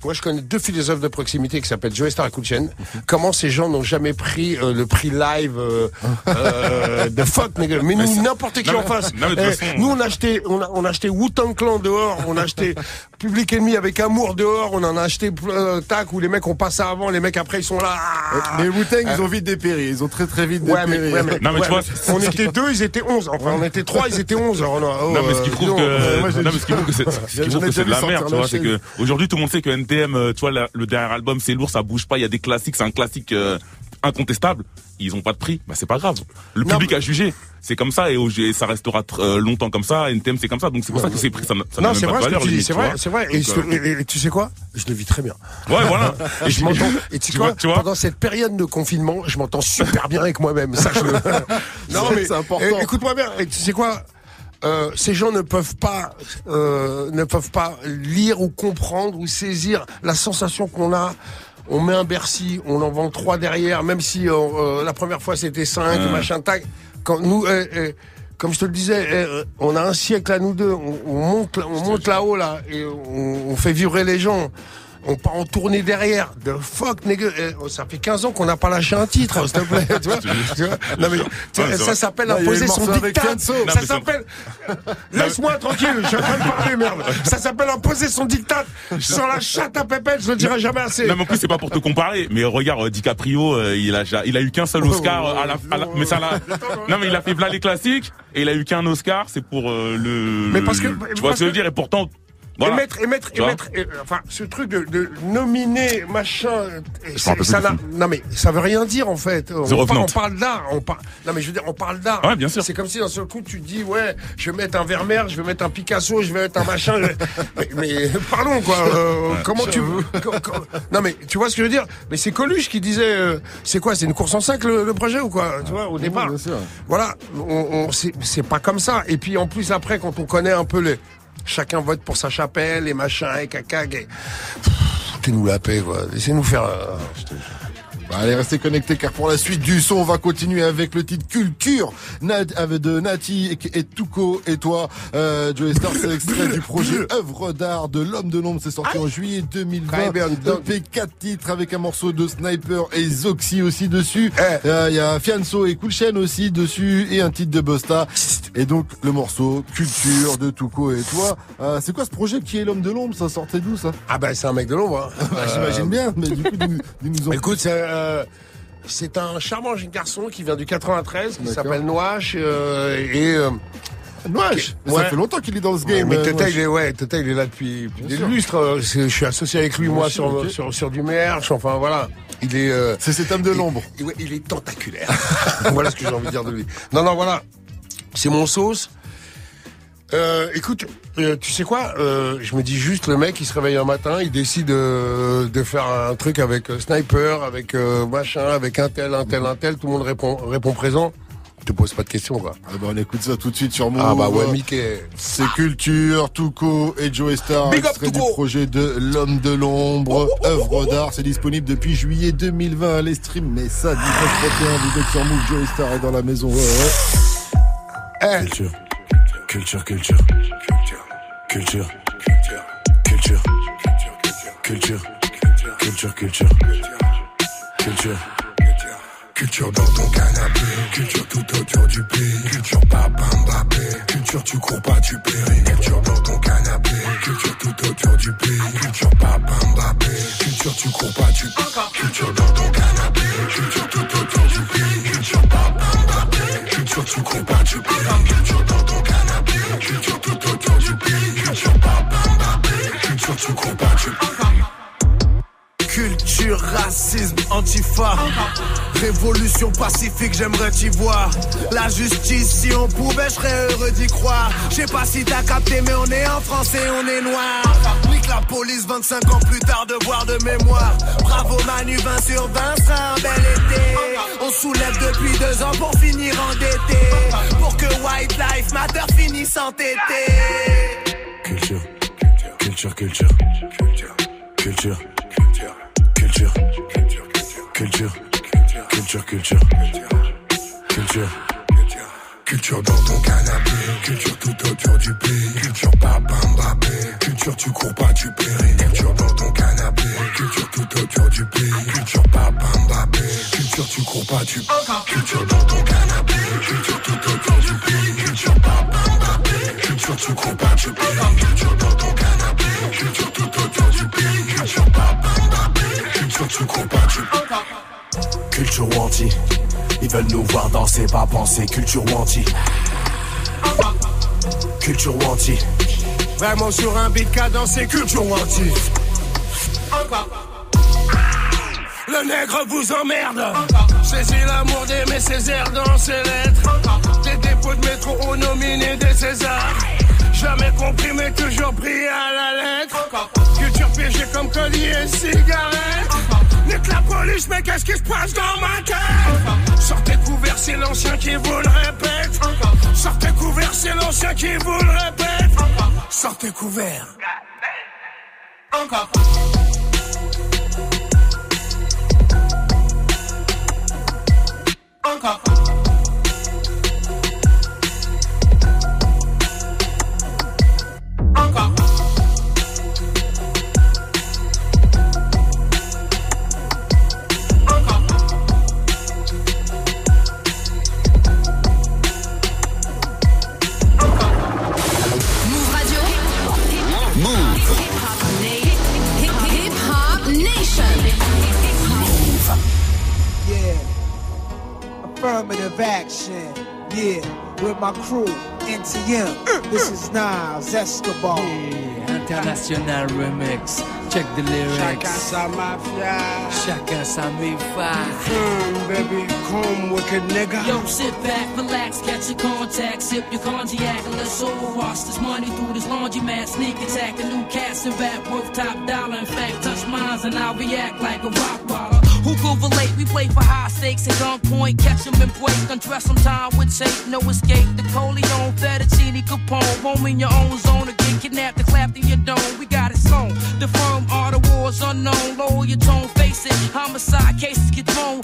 Euh, moi, je connais deux philosophes de proximité qui s'appellent Joe Star et Kulchen. Comment ces gens n'ont jamais pris euh, le prix live euh, euh, de fuck, nigga. Mais nous, n'importe qui non, en mais- face. non, mais de Eh, nous, on a acheté, on a, on a acheté Wu-Tang Clan dehors, on a acheté Public Enemy avec amour dehors, on en a acheté euh, tac où les mecs ont passé avant, les mecs après ils sont là. ah. Mais Wu-Tang, ils ont vite dépéri. Ils ont très très vite Ouais, mais, ouais, mais- Non, mais tu vois, mais on était deux, ils étaient onze. Enfin, on était trois, ils étaient onze. Alors, oh, Non, mais ce qui euh, prouve que, euh, non, mais ce qui prouve que c'est, ce qui J'en prouve ai que c'est de la merde, tu vois, c'est que, aujourd'hui, tout le monde sait que NTM, euh, tu vois, la- le dernier album, c'est lourd, ça bouge pas, il y a des classiques, c'est un classique, euh, incontestable. Ils ont pas de prix, bah c'est pas grave. Le Non, public mais- a jugé. C'est comme ça et, ça restera euh, longtemps comme ça. NTM c'est comme ça, donc c'est pour ça que ces prix ça ça n'a Non, même c'est pas de valeur. c'est vrai, c'est vrai. Et, Donc, je- et- et tu sais quoi? Je le vis très bien. Ouais, voilà. Et je m'entends. Et tu sais Tu quoi vois- tu vois Pendant cette période de confinement, je m'entends super bien avec moi-même. Sache-le. non, vrai mais c'est important. écoute-moi bien. Et tu sais quoi? Euh, ces gens ne peuvent pas euh, ne peuvent pas lire ou comprendre ou saisir la sensation qu'on a. On met un Bercy, on en vend trois derrière, même si euh, euh, la première fois c'était cinq, machin tac. Quand nous, euh, euh, comme je te le disais, on a un siècle à nous deux. On, on monte, on monte là-haut là et on, on fait vibrer les gens. On part en tournée derrière. The fuck, nigga. Eh, oh, ça fait 15 ans qu'on n'a pas lâché un titre, s'il te plaît. tu vois, tu vois non, mais, tu vois, ça s'appelle imposer son dictat. Ça s'appelle. Laisse-moi tranquille, je suis en train de parler, merde. Ça s'appelle imposer son dictat. Sans la chatte à pépette, je le dirai jamais assez. Non, mais en plus, c'est pas pour te comparer. Mais regarde, euh, DiCaprio, euh, il a, il a eu qu'un seul Oscar euh, à la, à la- mais ça l'a, non, mais il a fait plein les classiques et il a eu qu'un Oscar, c'est pour euh, le, Mais parce que- tu vois ce que je veux dire, et pourtant, voilà. Et mettre, et mettre, et mettre, et, enfin, ce truc de, de nominer, machin, euh, c'est- rappelle ça n'a, non mais, ça veut rien dire, en fait. On, parle d'art, on parle, non mais je veux dire, on parle d'art. Ouais, bien sûr. C'est comme si d'un seul coup tu te dis, ouais, je vais mettre un Vermeer, je vais mettre un Picasso, je vais mettre un machin, je mais, mais, pardon, quoi, euh, comment tu veux, non mais, tu vois ce que je veux dire? Mais c'est Coluche qui disait, euh, c'est quoi, c'est une course en sac, le, le projet, ou quoi, tu vois, au départ? bien sûr. Voilà, on, on, c'est, c'est pas comme ça. Et puis en plus après, quand on connaît un peu les, chacun vote pour sa chapelle, et machin, et caca, et... Foutez-nous la paix, quoi. Laissez-nous faire. euh, Bah, allez, restez connectés car pour la suite du son, on va continuer avec le titre Culture avec de Nati et, Tuco et toi. Euh, Joey Star, c'est extrait du projet œuvre d'art de l'homme de l'ombre. C'est sorti en juillet 2020. Caribbean Dog. EP 4 titres avec un morceau de Sniper et Zoxy aussi dessus. Eh. Euh, Il y a Fianso et Cool Chain aussi dessus et un titre de Busta. Et donc le morceau Culture de Tuco et toi. Euh, c'est quoi ce projet qui est l'homme de l'ombre? Ça sortait d'où ça? Ah ben c'est un mec de l'ombre. hein. Bah, J'imagine bien, mais du coup, en Écoute, euh, c'est un charmant jeune garçon qui vient du 93, qui s'appelle Noache euh, et euh, Noache, ça Ouais. fait longtemps qu'il est dans ce game. mais euh, Tata Noache. il est ouais, Tata il est là depuis, depuis des sûr. lustres. euh, Je suis associé avec lui moi sûr, sur, sur sur du merch. Enfin voilà, il est C'est cet homme de l'ombre. il est tentaculaire. voilà ce que j'ai envie de dire de lui. Non non voilà, c'est mon sauce. Euh, écoute, euh, tu sais quoi euh, Je me dis juste, le mec, il se réveille un matin, il décide euh, de faire un truc avec euh, Sniper, avec euh, machin, avec un tel, un tel, un tel. Tout le monde répond, répond présent. Tu te poses pas de questions, quoi. Ah bah on écoute ça tout de suite sur Move. Ah bah ouais, Mickey. C'est Culture, Tuco et Joey Star, Big up, extrait du projet de L'Homme de l'Ombre, œuvre d'art. C'est disponible depuis juillet 2020 à les streams, mais ça, 1931, vous êtes sur Move, Joey Star est dans la maison. Ouais, ouais. Eh, Culture, culture, culture, culture, culture, culture, culture, culture, culture. Culture. Dans ton canapé, culture tout autour du pays, culture papa Mbappé, culture tu cours pas tu péris, culture dans ton canapé, culture tout autour du pays, culture papa Mbappé, culture tu cours pas tu culture dans ton canapé, culture tout autour du pays, culture papa Mbappé, culture tu cours pas tu péris, culture dans ton canapé, culture, culture, culture, du pays, culture, pas, pas, pas, culture, tout culture, tu Culture, racisme, antifa. Révolution pacifique, j'aimerais t'y voir. La justice, si on pouvait, je serais heureux d'y croire. Je sais pas si t'as capté, mais on est en français, on est noir. Nique la police, 25 ans plus tard, devoir de mémoire. Bravo Manu, 20 sur 20 sera un bel été. On soulève depuis deux ans pour finir endetté. Pour que White Life Matter finisse entêté. Culture, culture, culture, culture, culture, culture, culture, culture, culture, culture. Culture. Dans ton canapé, culture tout autour du pays, culture papa Mbappé, culture tu cours pas tu péris, culture dans ton canapé, culture tout autour du pays, culture papa Mbappé, culture tu cours pas tu culture dans ton canapé, culture tout autour du pays, culture papa Mbappé, culture tu cours pas tu péris, culture dans ton canapé, culture tout autour du pays, culture papa Mbappé, pas tu Culture wanti, ils veulent nous voir danser, pas penser. Culture wanti, culture wanti, Vraiment sur un beat cadencé, culture wanti. Le nègre vous emmerde. Saisis l'amour d'aimer ses dans ses lettres. Des dépôts de métro ont nominé des Césars. Jamais compris, mais toujours pris à la lettre. Culture piégée comme collier et cigarette. Nique la police, mais qu'est-ce qui se passe dans ma tête? Sortez couvert, c'est l'ancien qui vous le répète. Sortez couvert, c'est l'ancien qui vous le répète. Sortez couvert. Move Affirmative action. Yeah. With my crew, NTM. This is Nas Escobar. International remix. Check the Chacun lyrics. sa mafia. Chacun sa mi-fa. Hmm, baby, come wicked nigga. Yo, sit back, relax, catch your contact, sip your cognac, and let's all wash this money through this laundromat. Sneak attack, a new cast and rap worth top dollar. In fact, touch mines and I'll react like a rock baller. Who could relate? We play for high stakes at gunpoint, catch 'em and break, undress 'em time with tape, no escape. The Coleon, Fettuccine, Capone, home in your own zone again, kidnapped and clapped in your dome. We got it sewn. The firm are unknown, lower your tone, face it. Homicide cases get thrown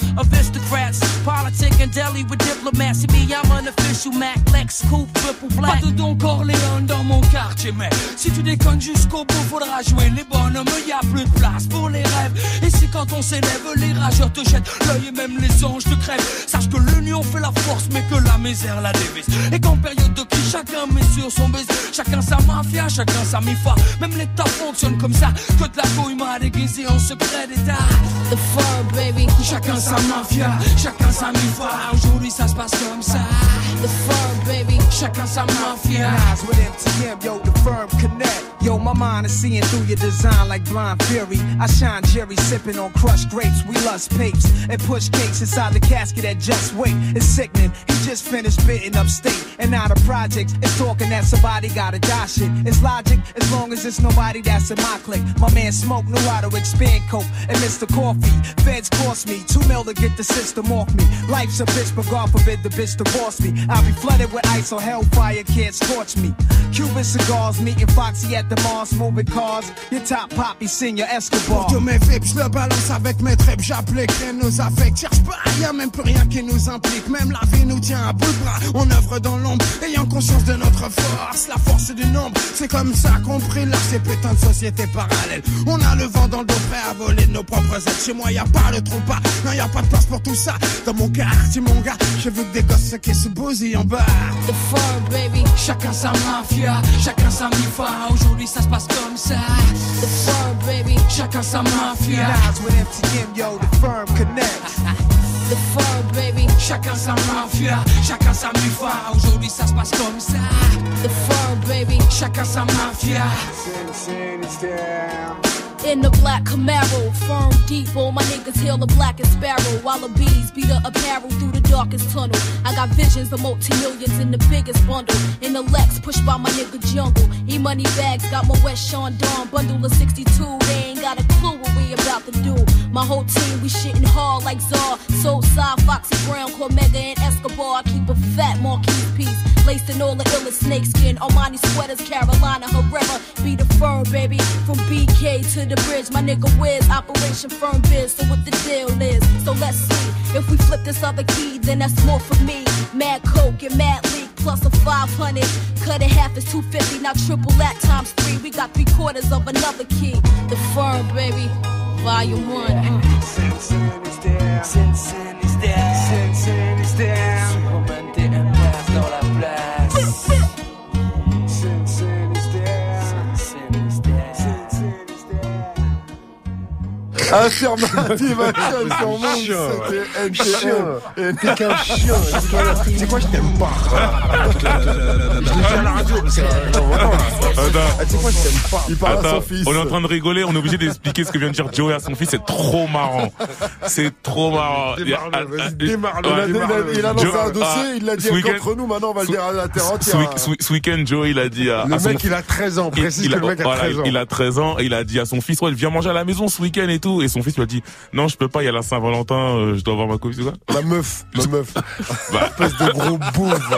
Hollywood diplomacy, me, I'm an official Mac, Lex, Coupe, triple black. Pas de Don Corleone dans mon quartier, mais si tu déconnes jusqu'au bout, faudra jouer les bonhommes, y a plus de place pour les rêves. Et si quand on s'élève, les rageurs te jettent l'œil et même les anges te crèvent. Sache que l'union fait la force, mais que la misère la dévise. Et qu'en période de crise, chacun met sur son baiser. Chacun sa mafia, chacun sa mifa. Même l'État fonctionne comme ça. Que de la couille m'a déguisé en secret d'État. The fur, baby. Chacun sa mafia, chacun sa mifa. Aujourd'hui ça se passe comme ça. The fur, baby. Chacun sa mafia. With MTM, yo, the firm connect. Yo, my mind is seeing through your design like blind fury. I shine Jerry sipping on crushed grapes. We lust papes and push cakes inside the casket that just wait. It's sickening. He just finished spitting upstate and now the projects It's talking that somebody gotta die shit. It's logic as long as it's nobody that's in my clique. My man Smoke knew how to expand coke and Mr. Coffee. Feds cost me two mil to get the system off me. Life's a bitch, but God forbid the bitch divorce me. I'll be flooded with ice or hellfire can't scorch me. Cuban cigars, meeting Foxy at the Mars, moving cars. Your top poppy, senior Escobar. Pour tous mes vips, je le balance avec mes tripes, j'applique rien nous affecte. Cherche pas, y'a même plus rien qui nous implique. Même la vie nous tient à bout de bras. On œuvre dans l'ombre, ayant conscience de notre force. La force du nombre, c'est comme ça qu'on là, ces putains de sociétés parallèles. On a le vent dans le dos prêt à voler de nos propres ailes. Chez moi, y a pas le trou pas, non, y a pas de place pour tout ça. Dans mon quartier, mon gars, j'ai vu que des gosses qui se bousillent en bas. The fur, baby. Chacun sa mafia, chacun sa mifa. Aujourd'hui ça se passe comme ça. The fur, baby. Chacun sa mafia. With MTM, yo, the firm connect. The fur, baby. Chacun sa mafia, chacun sa mifa. Aujourd'hui ça se passe comme ça. The fur, baby. Chacun sa mafia. In the black Camaro, firm deep, all my niggas hail the blackest sparrow. While the bees beat the apparel through the darkest tunnel. I got visions of multi-millions in the biggest bundle. In the Lex, pushed by my nigga Jungle. E money bags, got my West Sean Dawn bundle of 62. They ain't got a clue what we about to do. My whole team, we shitting hard like Czar. So side, Foxy Brown, Cormega, and Escobar. I keep a fat Marquis piece. Laced in all the illest snakeskin. Armani sweaters, Carolina Herrera. Be the firm, baby. From BK to the bridge, my nigga Wiz. Operation Firm Biz. So what the deal is. So let's see. If we flip this other key, then that's more for me. Mad Coke and Mad Leak plus a 500. Cut it half is 250. Now triple that times three. We got three quarters of another key. The firm, baby. Volume one. uh. Affirmative action sur Move, c'était NTM. T'es qu'un chien. C'est quoi, je t'aime pas. Je l'ai à la radio. sais quoi, je t'aime pas. Il parle à Attends, son fils. on est en train de rigoler, on est obligé d'expliquer ce que vient de dire Joey à son fils, c'est trop marrant. C'est trop marrant. Il y a- Démarre-le, Il a, lancé un dossier, ah, il l'a dit ce week-end- contre nous, maintenant on va le dire à la terre entière. ce- week-end, Joey, il a dit à, Le mec, il a 13 ans. il, Précise il que a, le mec a voilà, 13 ans. il a 13 ans et il a dit à son fils, ouais, viens manger à la maison ce week-end et tout. Et son fils lui a dit, non, je peux pas, il y a la Saint-Valentin, euh, je dois avoir ma copine, c'est quoi Ma meuf, ma meuf. Bah. Espèce de gros bouffe.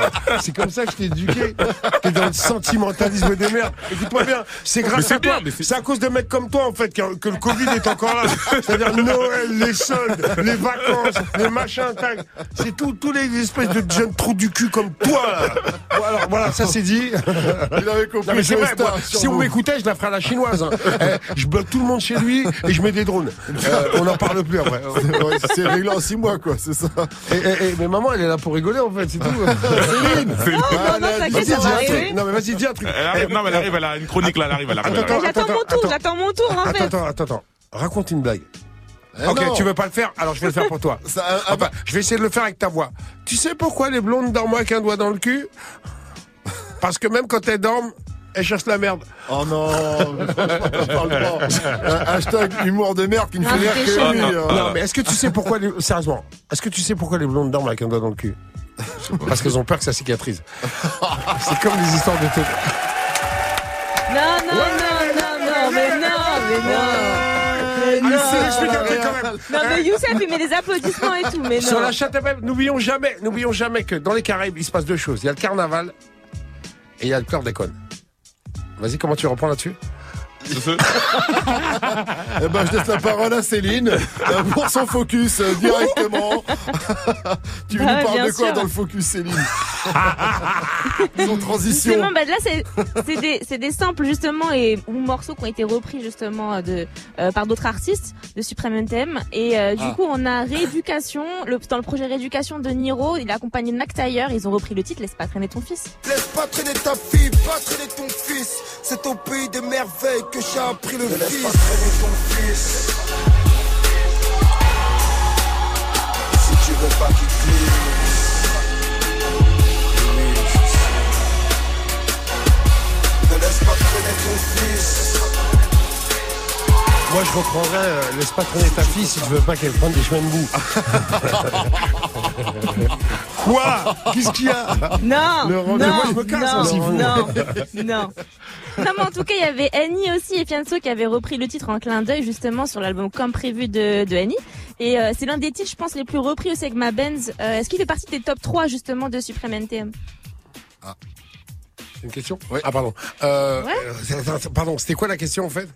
C'est comme ça que je t'ai éduqué. T'es dans le sentimentalisme des mères. Écoute-moi bien, c'est grâce c'est à toi. bien, c'est- à cause de mecs comme toi, en fait, que, que le Covid est encore là. C'est-à-dire Noël, les soldes, les vacances, les machins, tac. C'est tout, tous les espèces de jeunes trous du cul comme toi, là. Bon, alors, voilà, ça c'est dit. Il avait compris Non, mais vrai, moi, si vous Move. m'écoutez, je la ferai à la chinoise. hein. Eh, je bloque tout le monde chez lui et je mets des drones. Euh, on n'en parle plus après. C'est réglé en 6 mois, quoi, c'est ça. Et, et- et- mais maman, elle est là pour rigoler en fait, c'est tout. Céline C'est- Non, non, t'inquiète, ça va arriver. truc. Non, mais vas-y, dis un truc. Elle arrive, non, mais elle arrive, elle a une chronique là, elle arrive, elle arrive. J'attends mon tour, attends. j'attends mon tour en Attends, fait. attends, attends, attends. Raconte une blague. Eh ok, non. tu veux pas le faire Alors je vais le faire pour toi. Ça, ah, ah, Enfin, je vais essayer de le faire avec ta voix. Tu sais pourquoi les blondes dorment avec un doigt dans le cul? Parce que même quand elles dorment, elles cherchent la merde. Oh non, franchement, je parle pas. Euh, hashtag humour de merde qui ne fait Ah, rire mais que lui. hein. Non, mais est-ce que tu sais pourquoi les... Sérieusement, est-ce que tu sais pourquoi les blondes dorment avec un doigt dans le cul Parce qu'elles ont peur que ça cicatrise. C'est comme les histoires de télé. Non, non, non, non, non, mais non, mais non. Ah, c'est explique un truc quand même. Non, mais Youssef, il met des applaudissements et tout, mais Sur non. la chatte à même, n'oublions jamais, n'oublions jamais que dans les Caraïbes, il se passe deux choses. Il y a le carnaval et il y a le chlordécone. Vas-y, comment tu reprends là-dessus? Eh ben, je laisse la parole à Céline euh, pour son focus euh, directement. tu veux Ah, nous parler bien de quoi sûr. dans le focus, Céline Son transition. Justement, bah là, c'est des, c'est des samples justement et ou morceaux qui ont été repris justement de euh, par d'autres artistes de Supreme NTM. Et euh, du Ah. coup, on a Rééducation. Le, dans le projet Rééducation de Niro, il est accompagné de Mac Taylor. Ils ont repris le titre Laisse pas traîner ton fils. Laisse pas traîner ta fille, pas traîner ton fils. C'est au pays des merveilles que j'ai appris le fils. Laisse pas traîner ton fils. Si tu veux pas qu'il glisse. Oui. Ne laisse pas traîner ton fils. Moi, je reprendrais euh, Laisse pas traîner ta fille si tu veux pas qu'elle prenne des chemins de boue. Quoi? Qu'est-ce qu'il y a? Non, Le non, moi, je me casse, non, hein, s'il faut. non, non. Non, mais en tout cas, il y avait Annie aussi et Fianso qui avaient repris le titre en clin d'œil justement sur l'album comme prévu de, de Annie. Et euh, c'est l'un des titres, je pense, les plus repris aussi avec ma Benz. Euh, Est-ce qu'il fait partie des top 3 justement de Supreme NTM C'est une question? Ah, pardon. Euh, Ouais. euh, pardon, c'était quoi la question en fait?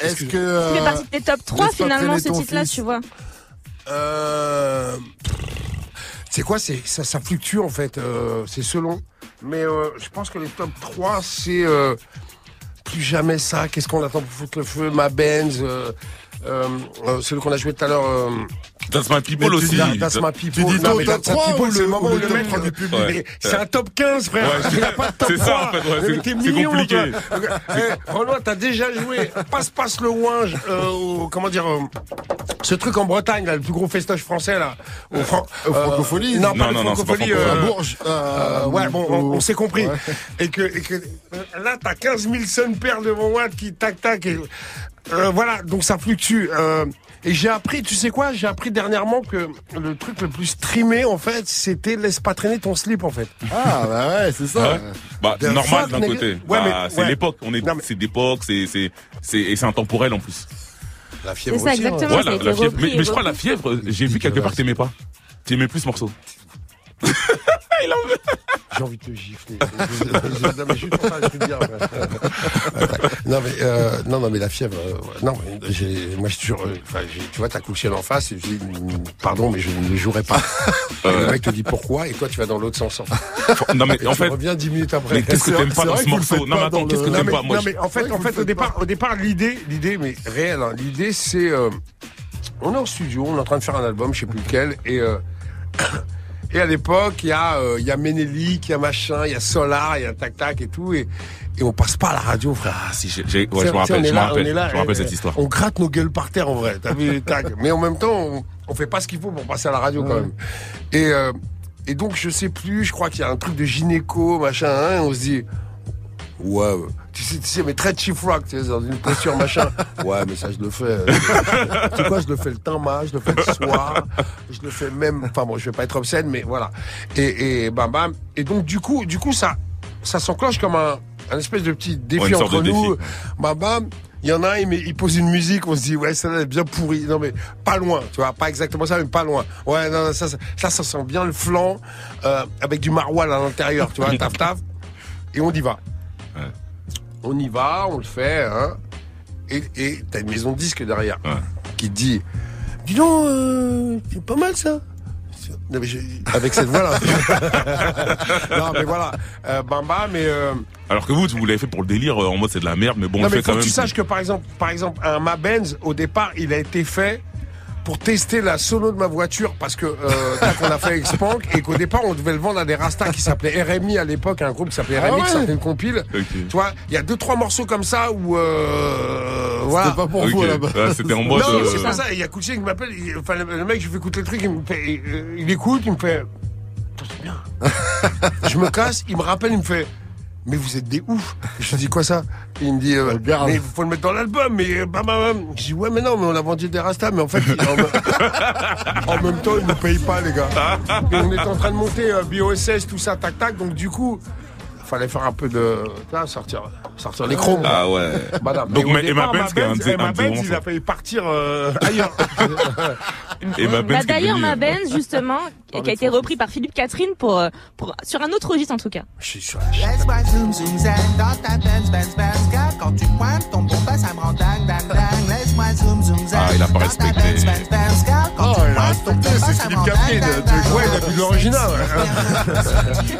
Est-ce que. Fait euh, partie des top 3 laisse pas finalement ce titre-là, tu vois. Euh, c'est quoi c'est ça, ça fluctue en fait, euh, c'est selon. Mais euh, je pense que les top 3 c'est euh, plus jamais ça. Qu'est-ce qu'on attend pour foutre le feu? Ma Benz, euh, euh, euh, celui qu'on a joué tout à l'heure. Euh, That's my people aussi. That's my people. tu dis Non, mais That's my 3 people, c'est le- moment où le mec 3 du public Ouais. Mais C'est un top 15, frère. Il n'y a pas de top C'est 3. ça, en fait, c'est- c'est compliqué. Eh, Renoir, t'as déjà joué Passe-passe le ouinge, euh, au- comment dire, euh, ce truc en Bretagne, là, le plus gros festoche français, là. Au Fran- Au Francophonie Non, pas c'est Francophonie. Franco- euh, à Bourges. euh, ouais, bon, on, s'est compris. Et que, et que euh, là, t'as 15 000 sun pairs devant moi qui tac tac. Et, euh, voilà, donc ça fluctue. Et j'ai appris, tu sais quoi J'ai appris dernièrement que le truc le plus streamé, en fait, c'était laisse pas traîner ton slip, en fait. Ah, bah ouais, c'est ça. Ouais. Bah, The normal d'un côté. Ouais, Bah, mais- c'est ouais. l'époque. On est, Non, mais- c'est d'époque, c'est, c'est, c'est, et c'est intemporel en plus. La fièvre C'est ça, aussi, hein. exactement. Ouais, ça la, fièvre. Mais, mais je crois la fièvre, j'ai vu quelque part que t'aimais pas. T'aimais plus ce morceau. J'ai envie de te gifler. Non, mais juste pour ça, je peux te dire. non, mais, euh, non, non, mais la fièvre, euh, non, mais j'ai, moi, je suis toujours, euh, tu vois, t'as couché en face et je dis, mm, pardon, mais je ne jouerai pas. Et le mec te dit pourquoi? Et toi, tu vas dans l'autre sens. Non, mais Et en tu fait, reviens dix minutes après. mais qu'est-ce que t'aimes pas dans ce le morceau? Non, mais attends, qu'est-ce que le- t'aimes pas? Moi, non, mais en fait, en fait, le au départ, au départ, l'idée, l'idée, mais réelle, hein, l'idée, c'est, euh, on est en studio, on est en train de faire un album, je sais plus lequel, et, euh, et à l'époque, il y a, euh, il y a Ménélique, il y a machin, il y a Solar, il y a Tac Tac et tout, et, et on passe pas à la radio, frère. Ah, si, j'ai, ouais, je me rappelle, je me rappelle, je me rappelle cette histoire. On gratte nos gueules par terre en vrai. T'as vu, tac. Mais en même temps, on, on fait pas ce qu'il faut pour passer à la radio quand même. Et, euh, et donc, je sais plus, je crois qu'il y a un truc de gynéco, machin, hein, et on se dit, ouais, tu sais, tu sais, mais très chief rock, tu sais, dans une posture, machin. Ouais, mais ça, je le fais. tu sais quoi, je le fais le temps je le fais le soir, je le fais même, enfin bon, je vais pas être obscène, mais voilà. Et, et bam, bam. Et donc, du coup, du coup, ça, ça s'enclenche comme un, un espèce de petit défi Ouais, entre nous. défi. Bam, bam. Il y en a un, il, pose une musique, on se dit, ouais, ça est bien pourri. Non, mais pas loin, tu vois, pas exactement ça, mais pas loin. Ouais, non, non, ça, ça, ça, ça sent bien le flanc, euh, avec du maroilles à l'intérieur, tu vois, taf, taf. Et on y va. Ouais. On y va, on le fait, hein. Et t'as une maison de disques derrière Ouais. qui te dit, dis donc, euh, c'est pas mal ça. Non, mais j'ai- avec cette voix-là. non, mais voilà. Euh, Bamba, mais. euh, Alors que vous, vous l'avez fait pour le délire, euh, en mode c'est de la merde, mais bon, on non, mais fait quand faut que même. tu saches que par exemple, par exemple, un Ma Benz, au départ, il a été fait pour tester la sono de ma voiture parce que euh, tac, on a fait avec Spank et qu'au départ on devait le vendre à des rastas qui s'appelaient RMI à l'époque un groupe qui s'appelait Ah RMI ouais qui sortait une compile tu vois il y a deux trois morceaux comme ça où euh, voilà C'était pas pour vous là-bas. Ouais, c'était en mode. non, euh, c'est pas ça. Il y a Kouchien qui m'appelle. Enfin, le, mec, je lui fais écouter le truc. Il, me fait, euh, il écoute, il me fait. C'est bien. je me casse. Il me rappelle, il me fait. Mais vous êtes des ouf. Je lui dis quoi ça? Il me dit. euh, mais il faut le mettre dans l'album. Mais euh, bam, bam, bam. Je dis ouais, mais non, mais on a vendu des rastas. Mais en fait, en, me- en même temps, ils ne payent pas, les gars. Et on est en train de monter euh, BOSS, tout ça, tac, tac. Donc du coup, fallait faire un peu de. vois, sortir, sortir les chromes. Ah ouais. Madame. Donc, mais- et ma départ, Benz, qui est un Benz, il a failli partir euh, ailleurs. Et ma Benz Bah, d'ailleurs, devenue- ma Benz, justement, qui a été repris par Philippe Catherine pour, euh, pour, sur un autre registre en tout cas. Je suis sur Laisse-moi zoom zoom zen dans ta Benz Benz Benz Car quand tu pointes ton bon pas ça me rend dingue dingue dingue Laisse-moi zoom zoom zen Ah, il a pas respecté. Oh, il a respecté, c'est ça me Philippe Catherine, Ouais, il a l'original.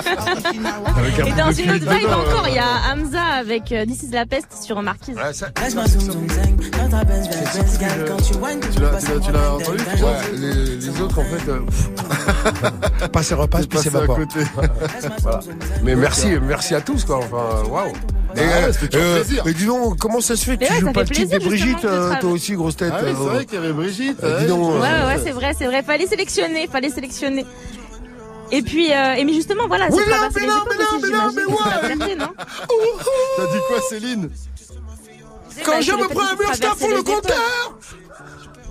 Un Et dans une autre vibe dedans, encore, euh. il y a Hamza avec euh, This is la peste sur Marquise. Ouais, ça- Laisse-moi zoom zoom zen dans ta Benz Benz Benz Car quand tu pointes Tu ton l'as- ça me rend dingue entendu, les, les autres, en fait, euh, passez repasse, puis c'est passé à vapeur. côté. Voilà. Mais merci, merci à tous, quoi. Enfin, waouh. Bah ouais, toujours plaisir. mais dis donc, comment ça se fait que tu ouais, joues pas le titre des Brigitte, de euh, toi aussi, grosse tête Ah oui, c'est euh, vrai qu'il y avait Brigitte. Euh, dis ouais. donc, Ouais, euh, ouais, c'est vrai, c'est vrai. Fallait sélectionner, fallait sélectionner. Et puis, euh, et mais justement, voilà, c'est Oui, non, mais non, mais non, mais non, mais ouais. T'as dit quoi, Céline? Quand Bah, je me prends un de mur, je traverser t'affoule le compteur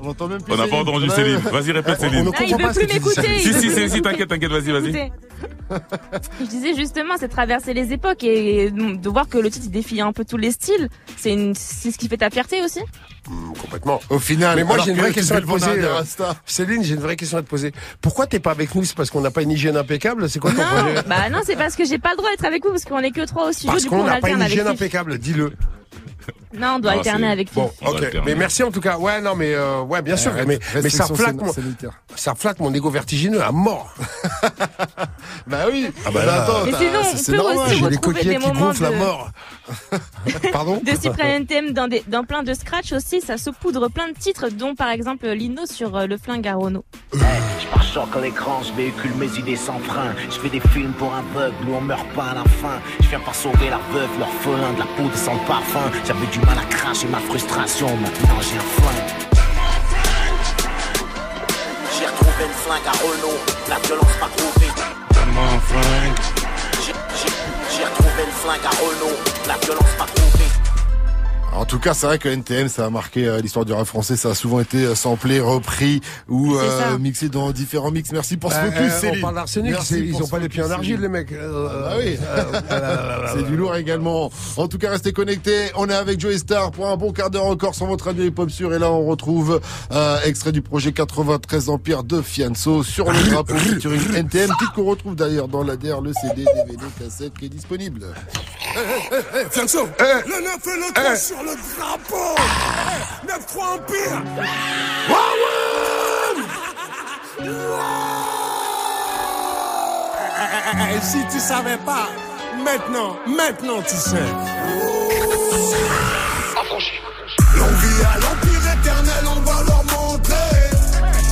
On entend même plus On n'a pas entendu. Céline. Vas-y, répète On ne Céline. Ah, il comprend veut pas ce plus que tu dis. m'écouter. Si, si, si, t'inquiète, t'inquiète, vas-y, vas-y. Je disais justement, c'est traverser les époques et de voir que le titre il défie un peu tous les styles. C'est une, ce qui fait ta fierté aussi? Hum, Complètement. Au final, Mais moi, j'ai une vraie question à te poser. euh, Rasta. Céline, j'ai une vraie question à te poser. Pourquoi t'es pas avec nous? C'est parce qu'on n'a pas une hygiène impeccable C'est quoi ton projet? Non, bah non, c'est parce que j'ai pas le droit d'être avec vous parce qu'on est que trois au studio. Parce qu'on on n'a pas une hygiène impeccable, dis-le. Non, on doit Non, alterner avec. Bon, ok. alterner. Mais merci en tout cas. Ouais, non, mais euh, ouais, bien sûr. Ouais, mais mais ça flatte mon ça flatte mon ego vertigineux à mort. Bah oui. Ah bah là, attends, Mais sinon, c'est- on c'est peut normal. aussi J'ai des retrouver coquillettes des qui moments gonflent à de- mort. Pardon De Cyprien NTM dans, des, dans plein de scratch aussi, ça saupoudre plein de titres, dont par exemple Lino sur euh, le flingue à Renault. Choc à l'écran, je véhicule mes idées sans frein. Je fais des films pour aveugles où on meurt pas à la fin. Je viens pas sauver la veuve, l'orphelin, de la poudre sans parfum. J'avais du mal à cracher ma frustration, maintenant j'ai un flingue. J'ai retrouvé une flingue à Renault, la violence m'a trouvé. J'ai retrouvé une flingue à Renault, la violence m'a trouvé. En tout cas, c'est vrai que NTM, ça a marqué euh, l'histoire du rap français. Ça a souvent été euh, samplé, repris ou euh, mixé dans différents mix. Merci pour ce Euh, focus, euh, Céline. on parle d'arsenic, ils pour ont ce pas les pieds en argile, les mecs. Euh, Ah oui. C'est du lourd également. En tout cas, restez connectés. On est avec Joey Star pour un bon quart d'heure encore sur votre radio hip-hop sûr. Et là, on retrouve euh, extrait du projet 93 Empire de Fianso sur le drapeau featuring NTM. Titre qu'on retrouve d'ailleurs dans l'ADR, le CD, DVD, cassette qui est disponible. Fianso, le 9 et le 3 sur le drapeau. 9-3 Empire si tu savais pas, maintenant, maintenant tu sais. Longue vie à l'Empire éternel, on va leur montrer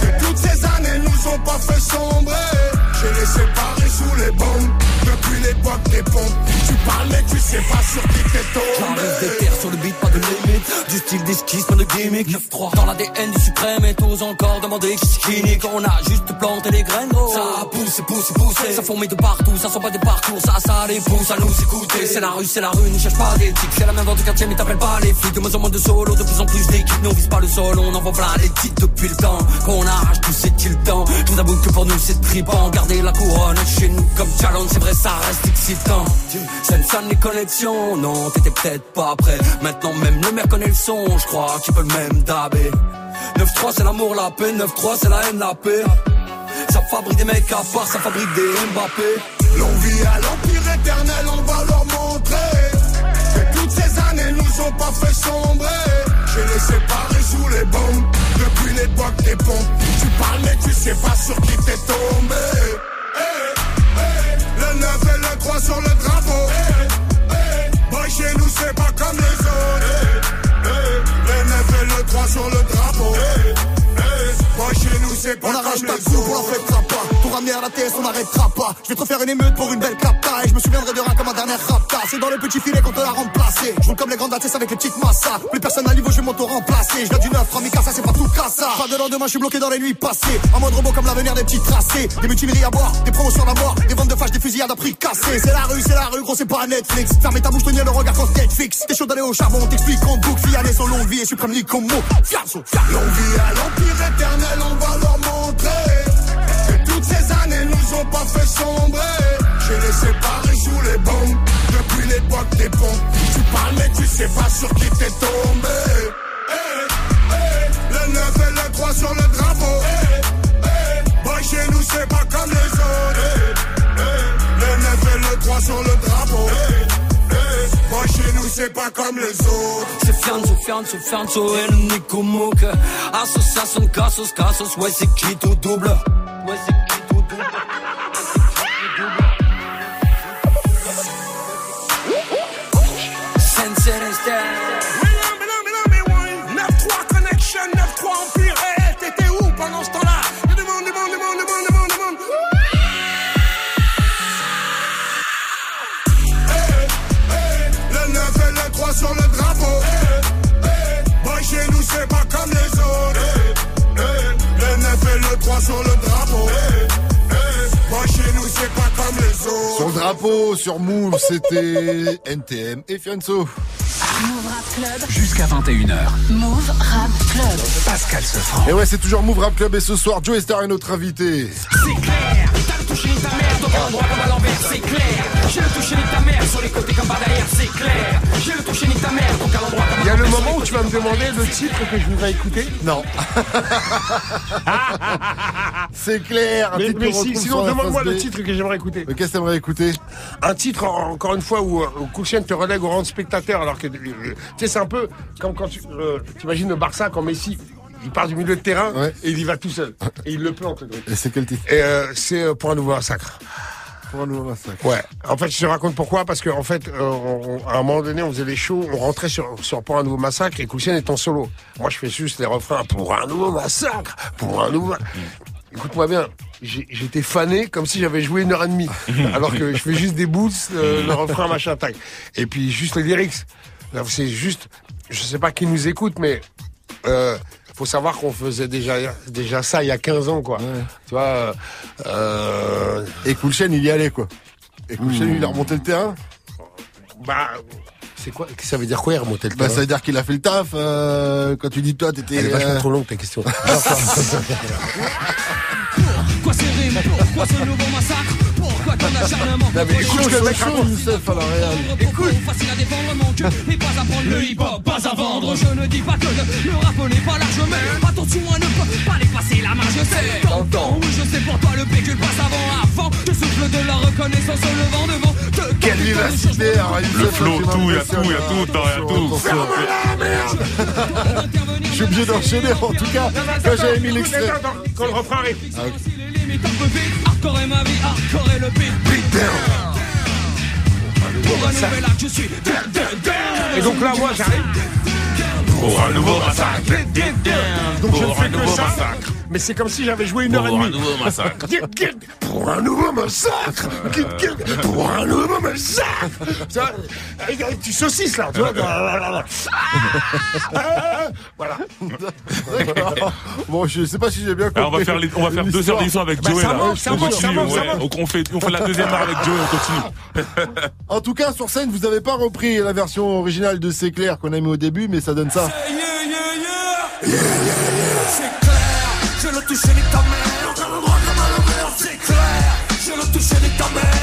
Que toutes ces années nous ont pas fait sombrer J'ai les séparés sous les bombes Depuis l'époque des pompes Tu parles mais tu sais pas sur qui t'es J'arrive des tombé terres sur le beat, pas de limite. Du style d'esquisse, pas de gimmick. 9-3 dans l'ADN du suprême et t'oses encore demander qui nique. On a juste planté les graines, gros. Ça a poussé, poussé, poussé. Ça fourmille de partout, ça sent pas des parcours. Ça, ça les pousse à nous écouter. C'est la rue, c'est la rue, ne cherche pas d'éthique. C'est la même dans ton quartier, mais t'appelles pas les flics. De moins en moins de solo, de plus en plus d'équipes. Nous on vise pas le sol, on envoie plein les titres depuis le temps. Qu'on arrache tout, c'est-il le temps. Tout d'abord que pour nous c'est tripant. La couronne chez nous comme challenge, c'est vrai, ça reste excitant. Sensan les connexions, non, t'étais peut-être pas prêt. Maintenant même le maire connaît le son, je crois qu'il peut le même dabé. 9-3 c'est l'amour, la paix, 9-3 c'est la haine, la paix. Ça fabrique des mecs à part, ça fabrique des Mbappé. Longue vie à l'Empire éternel, on va leur années nous ont pas fait sombrer. J'ai les séparés sous les bombes. Depuis l'époque des pompes Tu parles mais tu sais pas sur qui t'es tombé. Hey, hey, Le 9 et le 3 sur le drapeau. Hey, Boy chez nous c'est pas comme les autres. Le 9 et le 3 sur le drapeau. Boy chez nous c'est pas On comme arrache les pas de coups, on en autres. fêtera pas. À la TS, on n'arrêtera pas. Je vais te refaire une émeute pour une belle capta. Et je me souviendrai de rien comme un dernier rapta. C'est dans le petit filet qu'on te l'a remplacé. Je comme les grandes ATS avec les petites massas. Plus personne à niveau, je vais m'auto-remplacer. Je viens du neuf, Ramika, ça c'est pas tout cassa. Pas de lendemain, je suis bloqué dans les nuits passées. En mode robot comme l'avenir des petits tracés. Des mutineries à boire, des promotions à mort. Des ventes de fâches, des fusillades à prix cassés. C'est la rue, c'est la rue, gros, c'est pas Netflix. Fermez ta bouche, tenir le regard quand Netflix. T'es chaud d'aller au charbon, t'explique en boucle. Fiané, longue vie et suprême comme mot. Vie à l'Empire éternel, on va leur montrer ces années nous ont pas fait sombrer. J'ai laissé séparés sous les bombes depuis l'époque des ponts. Tu parles mais tu sais pas sur qui t'es tombé. Hey, hey, le 9 et le 3 sur le drapeau. Hey, boy, chez nous c'est pas comme les autres. le 9 et le 3 sur le drapeau. Moi chez nous c'est pas comme les autres C'est Fianzo, Fianzo, Fianzo et le Nico Mouk Association, Cassos, Cassos, ouais c'est qui tout double? Ouais c'est drapeau, sur Move, c'était NTM et Fianso. Move Rap Club. Jusqu'à 21h. Move Rap Club. Pascal Sefranc. Et ouais, c'est toujours Move Rap Club et ce soir, Joe Star est notre invité. C'est clair, t'as le toucher ni ta mère, l'endroit comme à l'envers, c'est clair. J'ai le toucher ni ta mère, sur les côtés comme par derrière, c'est clair. J'ai le toucher ni ta mère, donc à l'endroit comme à Il y a le moment où tu vas me demander le titre que je voudrais écouter Non. C'est clair. un Mais, mais si- sinon, demande-moi le titre que j'aimerais écouter. Mais qu'est-ce que t'aimerais écouter? Un titre, en- encore une fois, où, euh, où Kouchen te relègue au rang de spectateur, alors que, euh, tu sais, c'est un peu comme quand tu euh, imagines le Barça, quand Messi, il part du milieu de terrain et il y va tout seul. Et il le plante, le truc. Et c'est quel titre? Et euh, c'est pour un nouveau massacre. Pour un nouveau massacre. Ouais. En fait, je te raconte pourquoi. Parce qu'en fait, euh, on- on- à un moment donné, on faisait les shows, on rentrait sur, sur Pour un nouveau massacre et Kouchen est en solo. Moi, je fais juste les refrains pour un nouveau massacre, pour un nouveau. Écoute-moi bien, j'ai- j'étais fané comme si j'avais joué une heure et demie. alors que je fais juste des boots, euh, le refrain, machin, tac. Et puis juste les lyrics. Là, C'est juste, je sais pas qui nous écoute, mais euh, faut savoir qu'on faisait déjà, déjà ça il y a 15 ans, quoi. Tu vois. euh, Et Coolchen, il y allait, quoi. Et Coolchen, Hmm. il a remonté le terrain Bah, c'est quoi Ça veut dire quoi, il remontait le Bah, terrain ça veut dire qu'il a fait le taf. euh, quand tu dis toi, t'étais. Elle est vachement euh, trop longue ta question. Quoi ces rimes Pourquoi ce nouveau massacre Pourquoi ton acharnement Non, mais écoute ce que le mec Chaud, raconte, Youssef, à la réal. Écoute Facile à défendre mon cœur Et pas à prendre le hip-hop, ne dis pas que le, le rap n'est pas large Mais attention à ne pas, pas dépasser la marge Je sais, t'entends Oui je sais pour toi le pécule passe avant Avant le souffle de la reconnaissance Le vent devant te Quelle vivacité, Le flow, tout, il y a m'impressionnes. tout, il y a tout, il y a tout. Je suis obligé d'enchaîner, en tout cas, quand j'avais mis l'extrait. Quand le refrain arrive. Ah, Hardcore est ma vie, hardcore est le beat Pour un nouvel acte je suis. Et donc là, moi, j'arrive. Pour un nouveau massacre. Donc je ne Pour fais un que nouveau ça. massacre. Mais c'est comme si j'avais joué une heure et Pour un demie. nouveau massacre. Pour un nouveau massacre. Pour un nouveau massacre. Tu vois, avec- Tu saucisses là, tu vois. Voilà. D'accord. Bon, je sais pas si j'ai bien compris. Alors, on va faire, les- on va faire deux heures d'émission avec Joey ça là. on continue, on fait, on fait la deuxième heure avec Joey, on continue. En tout cas, sur scène, vous avez pas repris la version originale de C'est clair qu'on a mis au début, mais ça donne ça. Yeah, yeah, yeah. C'est clair, je le touche ni ta mère. Dans l'endroit comme à l'envers, c'est clair. Je le touche ni ta mère.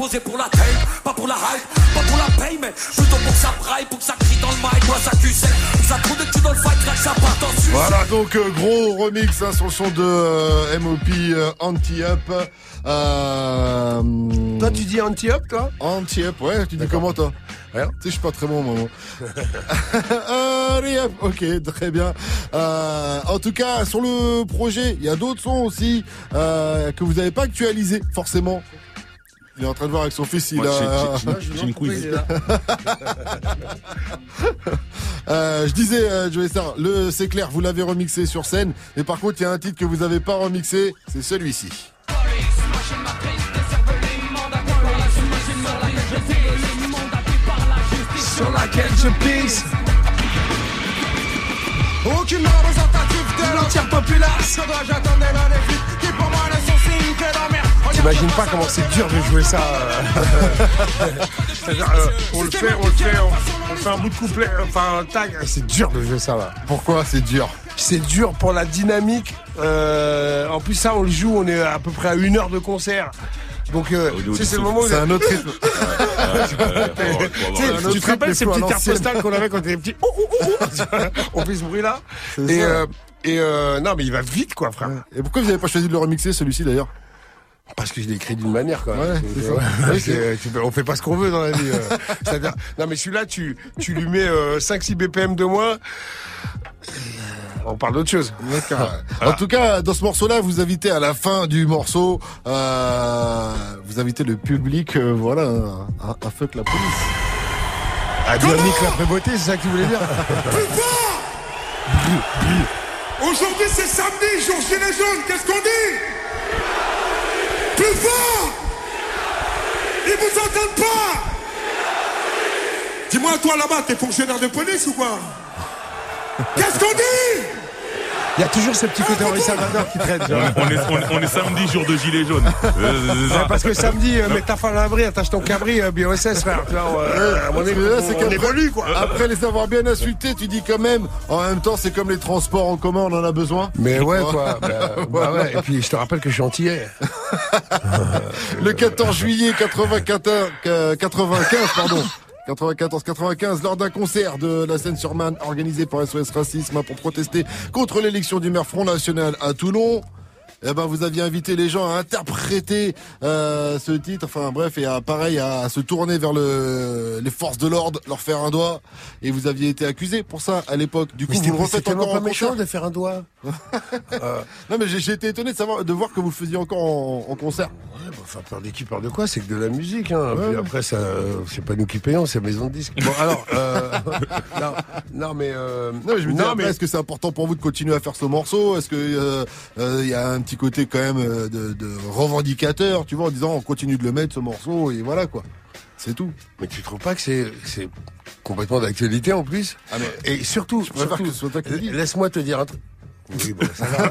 Poser pour la tape, pas pour la hype, pas pour la paye, mais plutôt pour que ça braille, pour que ça crie dans le mic, moi ça que ça trouve des culs dans le fight, là que ça en sucette. Voilà, donc euh, gros remix hein, sur le son de euh, MOP euh, Anti-Up. Euh, Toi, tu dis anti-up, toi? Anti-Up, ouais, tu dis comment toi? Rien. Tu sais, je suis pas très bon. Hurry-up, ok, très bien. Euh, en tout cas, sur le projet, il y a d'autres sons aussi euh, que vous n'avez pas actualisé forcément. Il est en train de voir avec son fils, il a... j'ai- une quiz. Euh, je disais, euh, Joey Star, le c'est clair, vous l'avez remixé sur scène, mais par contre, il y a un titre que vous n'avez pas remixé, c'est celui-ci. sur laquelle je pisse. Aucune représentative de l'entière population. Dois-je attendre dans les vies qui pour moi ne T'imagines pas comment c'est dur de jouer ça. euh. C'est-à-dire, euh, on le fait, on le fait, on, on fait un bout de couplet, enfin un tag. C'est dur de jouer ça là. Pourquoi c'est dur? C'est dur pour la dynamique. euh, en plus ça, on le joue, on est à peu près à une heure de concert. Donc euh, c'est le souffle. moment où C'est un autre rythme. Tu te rappelles ces petites cartes postales qu'on avait quand on était petit Ouh, ouh, ouh, ouh. On fait ce bruit là. Et, ça. Et euh, non mais il va vite quoi frère. Et pourquoi vous n'avez pas choisi de le remixer celui-ci d'ailleurs Parce que je l'ai écrit d'une manière, quand même. Ouais, C'est- ouais, on fait pas ce qu'on veut dans la vie. euh. C'est-à-dire- non, mais celui-là, tu, tu lui mets euh, 5-6 BPM de moins. On parle d'autre chose. En tout cas, dans ce morceau-là, vous invitez à la fin du morceau, euh, vous invitez le public, euh, voilà, à, à fuck la police. À dire la prébeauté, c'est ça que tu voulais dire Aujourd'hui, c'est samedi, jour gilet jaune. Qu'est-ce qu'on dit? Plus fort! Ils vous entendent pas! Dis-moi, toi là-bas, t'es fonctionnaire de police ou quoi? Qu'est-ce qu'on dit? Il y a toujours ce petit côté Henri Salvador qui traîne. tu vois. On est, on, est- on est samedi, jour de gilet jaune. Euh, Ouais, parce que samedi, euh, mets ta femme à l'abri, attache ton cabri, euh, BOSS, frère. Tu vois, euh, on, on évolue, quoi. Après les avoir bien insultés, tu dis quand même, en même temps, c'est comme les transports en commun, on en a besoin. Mais ouais, quoi. Bah, bah ouais. Et puis, je te rappelle que je suis antillais. Le 14 juillet 95, euh, 95 pardon. 94-95, lors d'un concert de la Seine-sur-Marne organisé par SOS Racisme pour protester contre l'élection du maire Front National à Toulon. Eh ben, vous aviez invité les gens à interpréter euh, ce titre, enfin bref, et à pareil à, se tourner vers le, les forces de l'ordre, leur faire un doigt, et vous aviez été accusé pour ça à l'époque. Du coup, vous le refaites encore en méchant de faire un doigt. Non mais j'ai été étonné de savoir, de voir que vous le faisiez encore en, en concert. Ouais, bah, enfin, peur d'équipe, peur de quoi C'est que de la musique. Hein. Puis après, ça, euh, c'est pas nous qui payons, c'est Maison de Disques. Bon, alors, euh, non, non, mais, euh, Non, mais je me est-ce que c'est important pour vous de continuer à faire ce morceau? Est-ce que euh, il y a un petit côté quand même euh, de, de revendicateur, tu vois, en disant on continue de le mettre ce morceau et voilà quoi. C'est tout. Mais tu trouves pas que c'est c'est complètement d'actualité en plus? Ah, mais Et surtout, laisse-moi te dire un truc. Oui, bon, ça va.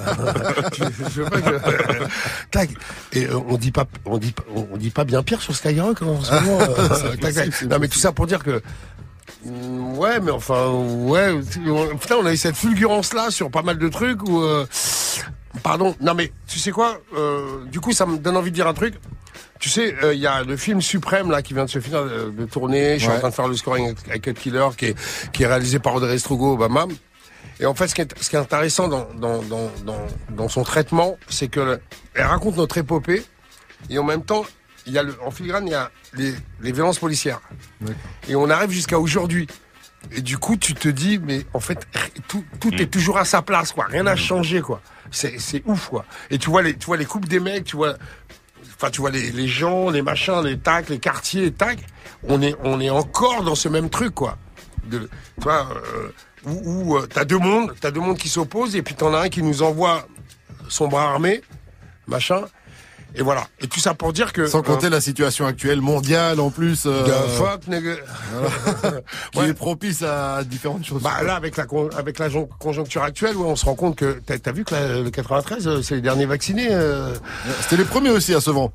je, je veux pas que... Tac. Et euh, on dit pas, on dit, pas- on dit pas bien pire sur Skyrock en ce moment. euh, tac, tac. Non, mais tout ça pour dire que. Ouais, mais enfin, ouais. on- Putain, on a eu cette fulgurance-là sur pas mal de trucs où. euh, Pardon. Non, mais tu sais quoi euh, Du coup, ça me donne envie de dire un truc. Tu sais, euh, il y a le film Suprême là qui vient de se finir de, de tourner. Je suis Ouais. en train de faire le scoring avec- Cut Killer qui est, qui est réalisé par Audrey Strugo Obama. Et en fait, ce qui est, ce qui est intéressant dans, dans, dans, dans, dans son traitement, c'est que le- elle raconte notre épopée et en même temps, il y a le, en filigrane, il y a les, les violences policières. Et on arrive jusqu'à aujourd'hui. Et du coup, tu te dis, mais en fait, tout, tout est toujours à sa place, quoi. Rien n'a changé, quoi. C'est, c'est ouf, quoi. Et tu vois les, tu vois les coupes des mecs, tu vois, enfin, tu vois les, les gens, les machins, les tacs, les quartiers, les tacs. On est, on est encore dans ce même truc, quoi. De, tu vois, euh, où, où euh, t'as deux mondes, t'as deux mondes qui s'opposent, et puis t'en as un qui nous envoie son bras armé, machin. Et voilà. Et tout ça pour dire que. Sans compter euh, la situation actuelle mondiale en plus, euh, fuck, nigga. qui est propice à différentes choses. Bah là, avec la con- avec la jon- conjoncture actuelle, ouais, on se rend compte que t'as as vu que la- le 93, euh, c'est les derniers vaccinés. euh, C'était les premiers aussi à Sevran.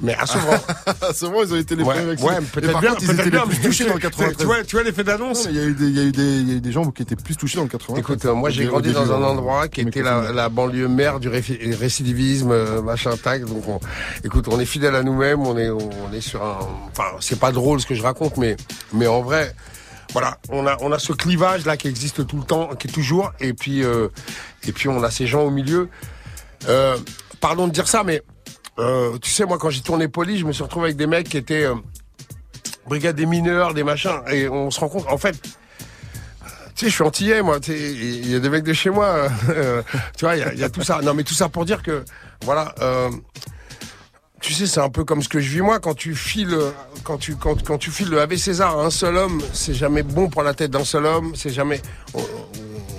Mais à à Sevran, ils ont été les premiers ouais, peut-être bien, contre, ils étaient bien. les plus touchés dans le tu- 93. Tu vois, tu vois l'effet Non, d'annonce. Il y a eu des, il y a eu des, il y a eu des gens qui étaient plus touchés dans le 93. Écoute, euh, moi j'ai grandi dans un endroit qui était la, la banlieue mère du récidivisme, euh, machin tac. Donc, on, écoute, on est fidèle à nous-mêmes. On est, on est sur un. Enfin, c'est pas drôle ce que je raconte, mais, mais en vrai, voilà, on a, on a ce clivage là qui existe tout le temps, qui est toujours. Et puis, euh, et puis on a ces gens au milieu. Euh, pardon de dire ça, mais euh, tu sais, moi quand j'ai tourné Poli, je me suis retrouvé avec des mecs qui étaient euh, brigade des mineurs, des machins, et on se rend compte, en fait. Tu sais, je suis antillais, moi. Il y a des mecs de chez moi. euh, tu vois, il y a, tout ça. Non, mais tout ça pour dire que, voilà. euh, tu sais, c'est un peu comme ce que je vis moi quand tu files, quand tu quand, quand tu files le AV César à un seul homme, c'est jamais bon pour la tête d'un seul homme. C'est jamais.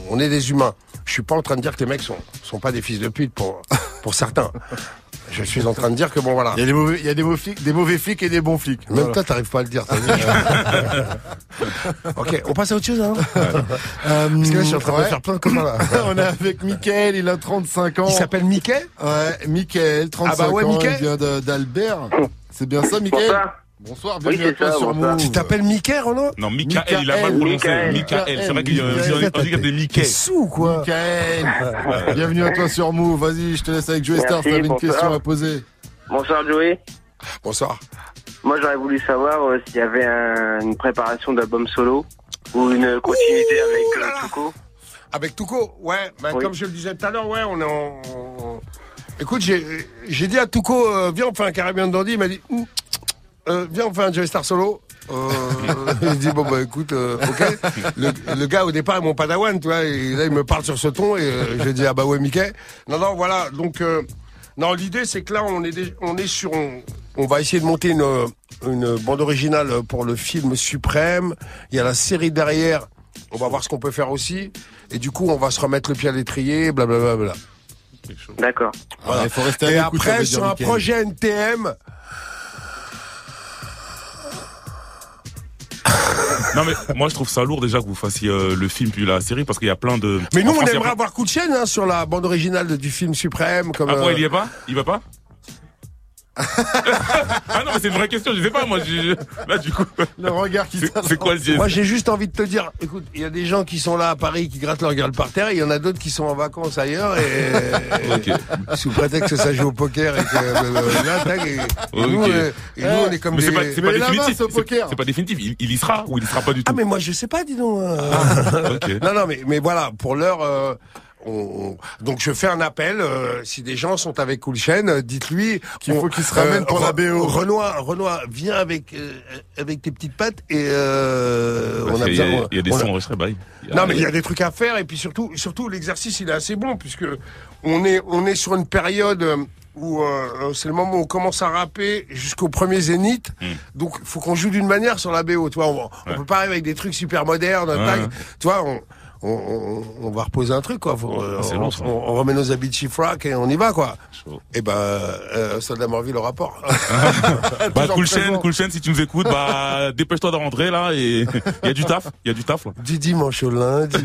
On est des humains. Je suis pas en train de dire que les mecs sont sont pas des fils de pute pour pour certains. Je suis en train de dire que bon voilà. Il y a des mauvais, il y a des mauvais flics, des mauvais flics et des bons flics. Même Voilà. toi, t'arrives pas à le dire. t'as vu ok, on passe à autre chose, hein Euh, Parce que là, je suis en train de ouais. faire plein de copains, là. On est avec Mickaël, il a 35 ans. Il s'appelle Mickey? Ouais, Mickaël, 35 Ah bah ouais, ans, Mickaël. il vient d'Albert. C'est bien ça, Mickaël Bonsoir. Bonsoir, Oui, bienvenue à toi ça, sur. Move. Tu t'appelles Mickey, Renaud Non, Michael, il a mal prononcé. Michael. Michael. C'est vrai qu'il y a Michael. on dit qu'il y a des Mickey. T'es sous, quoi Mickaël, bienvenue à toi sur Move. Vas-y, je te laisse avec Joey Star, Merci, t'avais une question à poser. Bonsoir Joey. Bonsoir. Moi j'aurais voulu savoir euh, s'il y avait un- une préparation d'album solo ou une continuité avec euh, Tuco. Avec Touko, ouais. Bah, Oui. Comme je le disais tout à l'heure, ouais, on est en... Écoute, j'ai dit à Touko, euh, viens on fait un Caribbean Dandy. Il m'a dit, Hum, euh, viens on fait un Joey Star solo. Euh, je dis bon bah écoute, euh, ok. Le, le gars au départ est mon padawan, tu vois, et là il me parle sur ce ton et euh, je dis ah bah ouais Mickey. Non non voilà donc euh, non l'idée c'est que là on est on est sur on, on va essayer de monter une une bande originale pour le film suprême. Il y a la série derrière. On va voir ce qu'on peut faire aussi. Et du coup on va se remettre le pied à l'étrier, blablabla. Bla, bla. D'accord. Voilà. il à Et après, sur un projet NTM, Non mais moi je trouve ça lourd déjà que vous fassiez euh, le film puis la série parce qu'il y a plein de. mais nous En on France, a aimerait avoir coup de chaîne hein, sur la bande originale de- du film suprême. Comme, Ah euh, il y est pas? Il va pas? Ah non mais c'est une vraie question, je sais pas moi. je- Là du coup. Le regard qui C'est c'est quoi le Moi j'ai juste envie de te dire, écoute, il y a des gens qui sont là à Paris qui grattent leur gueule par terre, et il y en a d'autres qui sont en vacances ailleurs et sous prétexte que ça joue au poker et que euh, là, tac, et, et nous, Ok. euh, et nous, on est comme mais c'est des. pas, c'est pas définitif. C'est c'est pas définitif. Il, il y sera ou il y sera pas du tout. Ah mais moi je sais pas, dis donc. euh. ok. Non non mais mais voilà pour l'heure. euh, on- on- donc je fais un appel. euh, si des gens sont avec Cool Chain, euh, dites-lui Qu'il on- faut qu'il se ramène pour la BO. Renoir, Renoir, viens avec euh, avec tes petites pattes et euh, on a y a- besoin. il y a des on a- sons enregistrés, bah, a- non mais il y a des trucs à faire et puis surtout surtout l'exercice il est assez bon puisque on est on est sur une période euh, où euh, c'est le moment où on commence à rapper jusqu'au premier zénith. Hmm. Donc il faut qu'on joue d'une manière sur la BO, tu vois, on, on peut pas arriver avec des trucs super modernes, Ouais, tac, ouais. tu vois, on, on, on, on va reposer un truc quoi, Faut, euh, on, long, ça. on- on remet nos habits de chiffrac et on y va quoi. Et ben euh, Soldat Morville le rapport. Bah, cool chaîne, si tu nous écoutes, bah, dépêche-toi de rentrer, là, et il y a du taf, il y a du taf, là. Du dimanche au lundi.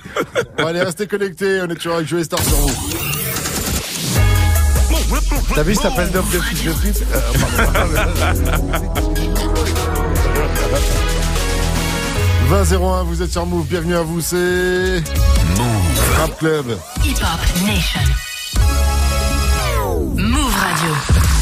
Bon, allez, restez connectés. On est toujours avec Joey Star sur vous. T'as vu cet appel d'offres de fils de pute? Euh, pardon. 20-01, vous êtes sur Move. Bienvenue à vous, c'est. Move. Rap Club. Hip Hop Nation. Move Radio.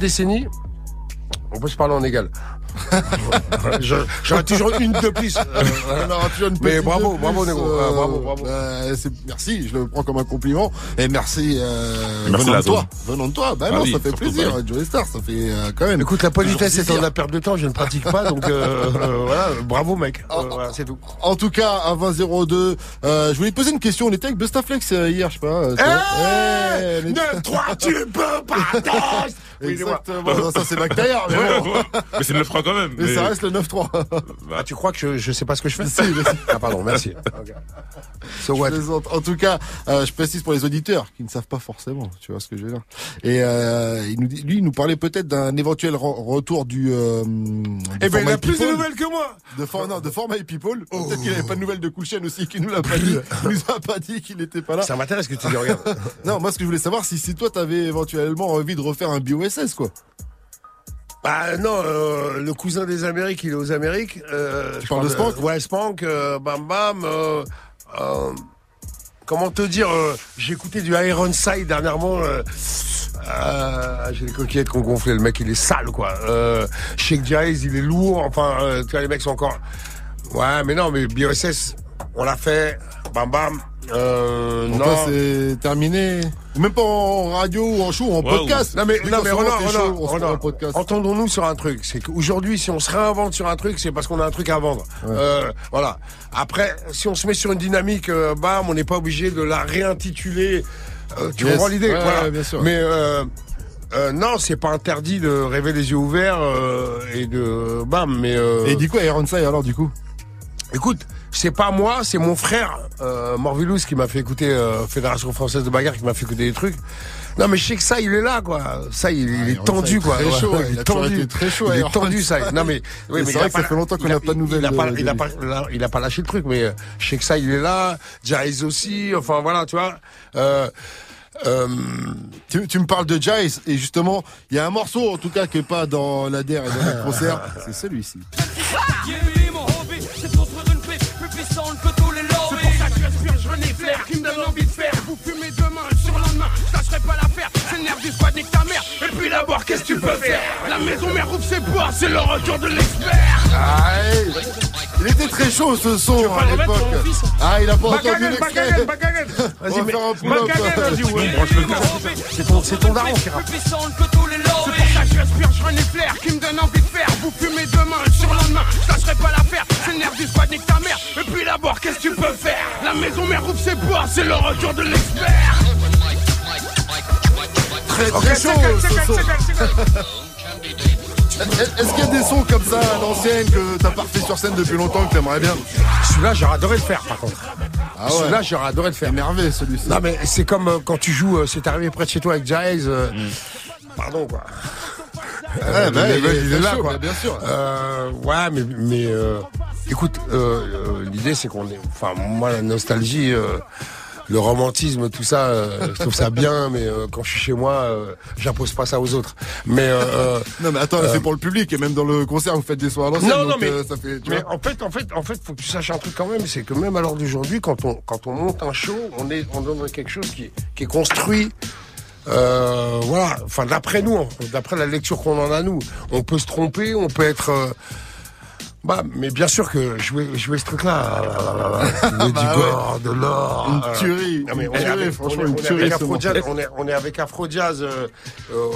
décennie, on peut se parler en égal. J'aurais toujours une de plus. Euh, Mais bravo, bravo, Nego. euh, Ah, bravo, bravo. c'est- merci, je le prends comme un compliment. Et merci, euh, Merci, venant de toi. Venant de toi. Bah Ah non, oui, ça fait plaisir. Joey Star, ça fait euh, quand même. Écoute, la politesse de plaisir. la perte de temps, je ne pratique pas, donc euh, euh, voilà, bravo mec. Euh, voilà, c'est tout. En tout cas, à 20-02, euh, je voulais te poser une question. On était avec Bustaflex euh, hier, je sais pas. euh, tu vois. Eh, 9-3, tu peux pas Exactement. Non, ça c'est Bactaillard, mais bon. Mais c'est le 9 quand même. Mais ça reste le 9-3. Ah, tu crois que je, je sais pas ce que je fais? Si. Ah pardon, merci. So what? En tout cas, euh, je précise pour les auditeurs qui ne savent pas forcément, tu vois ce que je veux dire. Et euh, il nous dit, lui, il nous parlait peut-être d'un éventuel re- retour du. Euh, Eh ben, il a plus de nouvelles que moi De, for- non, de format People. Oh. Peut-être qu'il avait pas de nouvelles de Coulchen aussi, qui nous l'a pas dit. Il nous a pas dit qu'il était pas là. Ça m'intéresse que tu dis, regarde. Non, moi, ce que je voulais savoir, si, si toi, t'avais éventuellement envie de refaire un Quoi. Bah non, euh, le cousin des Amériques, il est aux Amériques. Euh, Tu je parles de Spank Ouais, Spank, euh, Bam Bam. comment te dire J'ai écouté du Ironside dernièrement. J'ai les coquillettes qu'on gonflé. Le mec, il est sale, quoi. Euh, Sheikh Jazz, il est lourd. Enfin, tu vois, les mecs sont encore... Ouais, mais non, mais BOSS, on l'a fait. Bam Bam. Euh, Donc non. c'est terminé. Même pas en radio ou en show, en Ouais, podcast. Non mais, non mais podcast. entendons-nous sur un truc. C'est qu'aujourd'hui, si on se réinvente sur un truc, c'est parce qu'on a un truc à vendre. Euh, voilà. Après, si on se met sur une dynamique, euh, bam, on n'est pas obligé de la réintituler. Euh, tu Yes. comprends l'idée? Ouais, voilà. ouais, bien sûr. Mais euh, euh, non, c'est pas interdit de rêver les yeux ouverts euh, et de bam. Mais euh, Et il dit quoi, Ironside, alors, du coup? Écoute, c'est pas moi, c'est mon frère euh, Morvilous qui m'a fait écouter euh, Fédération française de bagarre qui m'a fait écouter des trucs. Non mais je sais que ça il est là quoi. Ça il, il est tendu quoi. très chaud, il toujours été très chaud, Il est tendu ça. Non mais oui, mais c'est vrai que ça pas- fait longtemps qu'on n'a pas de nouvelles Il a pas, de- il a pas, il a pas lâché le truc mais euh, je sais que ça il est là. Jaiz aussi. Enfin voilà tu vois. Euh, Euh, tu, tu me parles de Jace et justement, il y a un morceau en tout cas qui est pas dans la DER et dans le concert, c'est celui-ci. Faire La maison mère ouvre ses portes, c'est le retour de l'expert. Aïe. Il était très chaud ce son à l'époque. Ah, il a pas entendu l'extrait. On va faire un pull-up. C'est ton, c'est ton daron qui rappe. Les. C'est pour ça que j'aspire, je reniflaire, qui me donne envie de faire. Vous fumez demain, le surlendemain, je lâcherai pas l'affaire. C'est le nerf du squad, nique ta mère. Et puis d'abord, qu'est-ce que tu peux faire? La maison mère ouvre ses portes, c'est le retour de l'expert. Très très chaud ce son. Est-ce qu'il y a des sons comme ça à l'ancienne que t'as pas refait sur scène depuis longtemps que t'aimerais bien Celui-là, j'aurais adoré le faire, par contre. Ah ouais. Celui-là, j'aurais adoré le faire. Énervé celui-ci. Non, mais c'est comme euh, quand tu joues, euh, c'est arrivé près de chez toi avec Jaez. euh, Pardon, quoi. Ouais, bah, le il est- il il est est là, chaud, quoi. bah, bien sûr. Euh, ouais, mais, mais euh, écoute, euh, euh, l'idée, c'est qu'on est. Enfin, moi, la nostalgie. Le romantisme, tout ça, euh, je trouve ça bien, mais euh, quand je suis chez moi, euh, j'impose pas ça aux autres. Mais Non mais attends, c'est pour le public et même dans le concert vous faites des soins à l'ancienne. non, non, mais, ça fait. Mais en fait, en fait, en fait, faut que tu saches un truc quand même, c'est que même à l'heure d'aujourd'hui, quand on, quand on monte un show, on est, on donne quelque chose qui, est- qui est construit. Voilà, enfin d'après nous, d'après la lecture qu'on en a nous, on peut se tromper, on peut être. Bah, mais bien sûr que jouer, jouer ce truc-là, euh, le Bah de l'or, Une tuerie, non, mais une on est avec- franchement, on est- une on est tuerie, avec ce Afro-Jazz, morceau. on est, on est avec Afro-Jazz. euh, euh,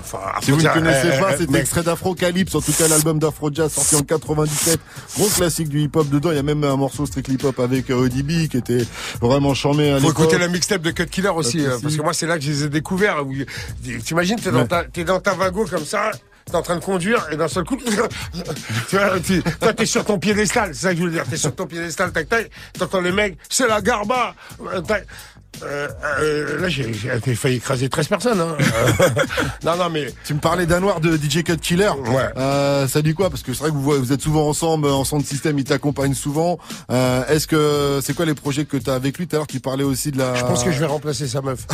enfin, Si vous ne connaissez euh, pas, euh, c'est mec, extrait d'Afrocalypse, en tout cas l'album d'Afro-Jazz sorti en 97, gros classique du hip-hop dedans, il y a même un morceau Strictly Hop avec euh, ODB qui était vraiment charmé à Faut écouter la mixtape de Cut Killer aussi, de euh, parce que moi c'est là que je les ai découverts. T'imagines, t'es dans ta, t'es dans ta wago comme ça, t'es en train de conduire et d'un seul coup, tu toi t'es sur ton piédestal, c'est ça que je veux dire, t'es sur ton piédestal, tac tac, t'entends les mecs, c'est la garba, euh, tac. Euh, euh, là, j'ai j'ai failli écraser 13 personnes. Hein. Euh, non, non, mais Tu me parlais d'un noir de DJ Cut Killer. Ouais. Euh, ça dit quoi? Parce que c'est vrai que vous, êtes souvent ensemble en son de système, il t'accompagne souvent. Euh, Est-ce que c'est quoi les projets que tu as avec lui? Tout à l'heure, tu parlais aussi de la. je pense que je vais remplacer sa meuf.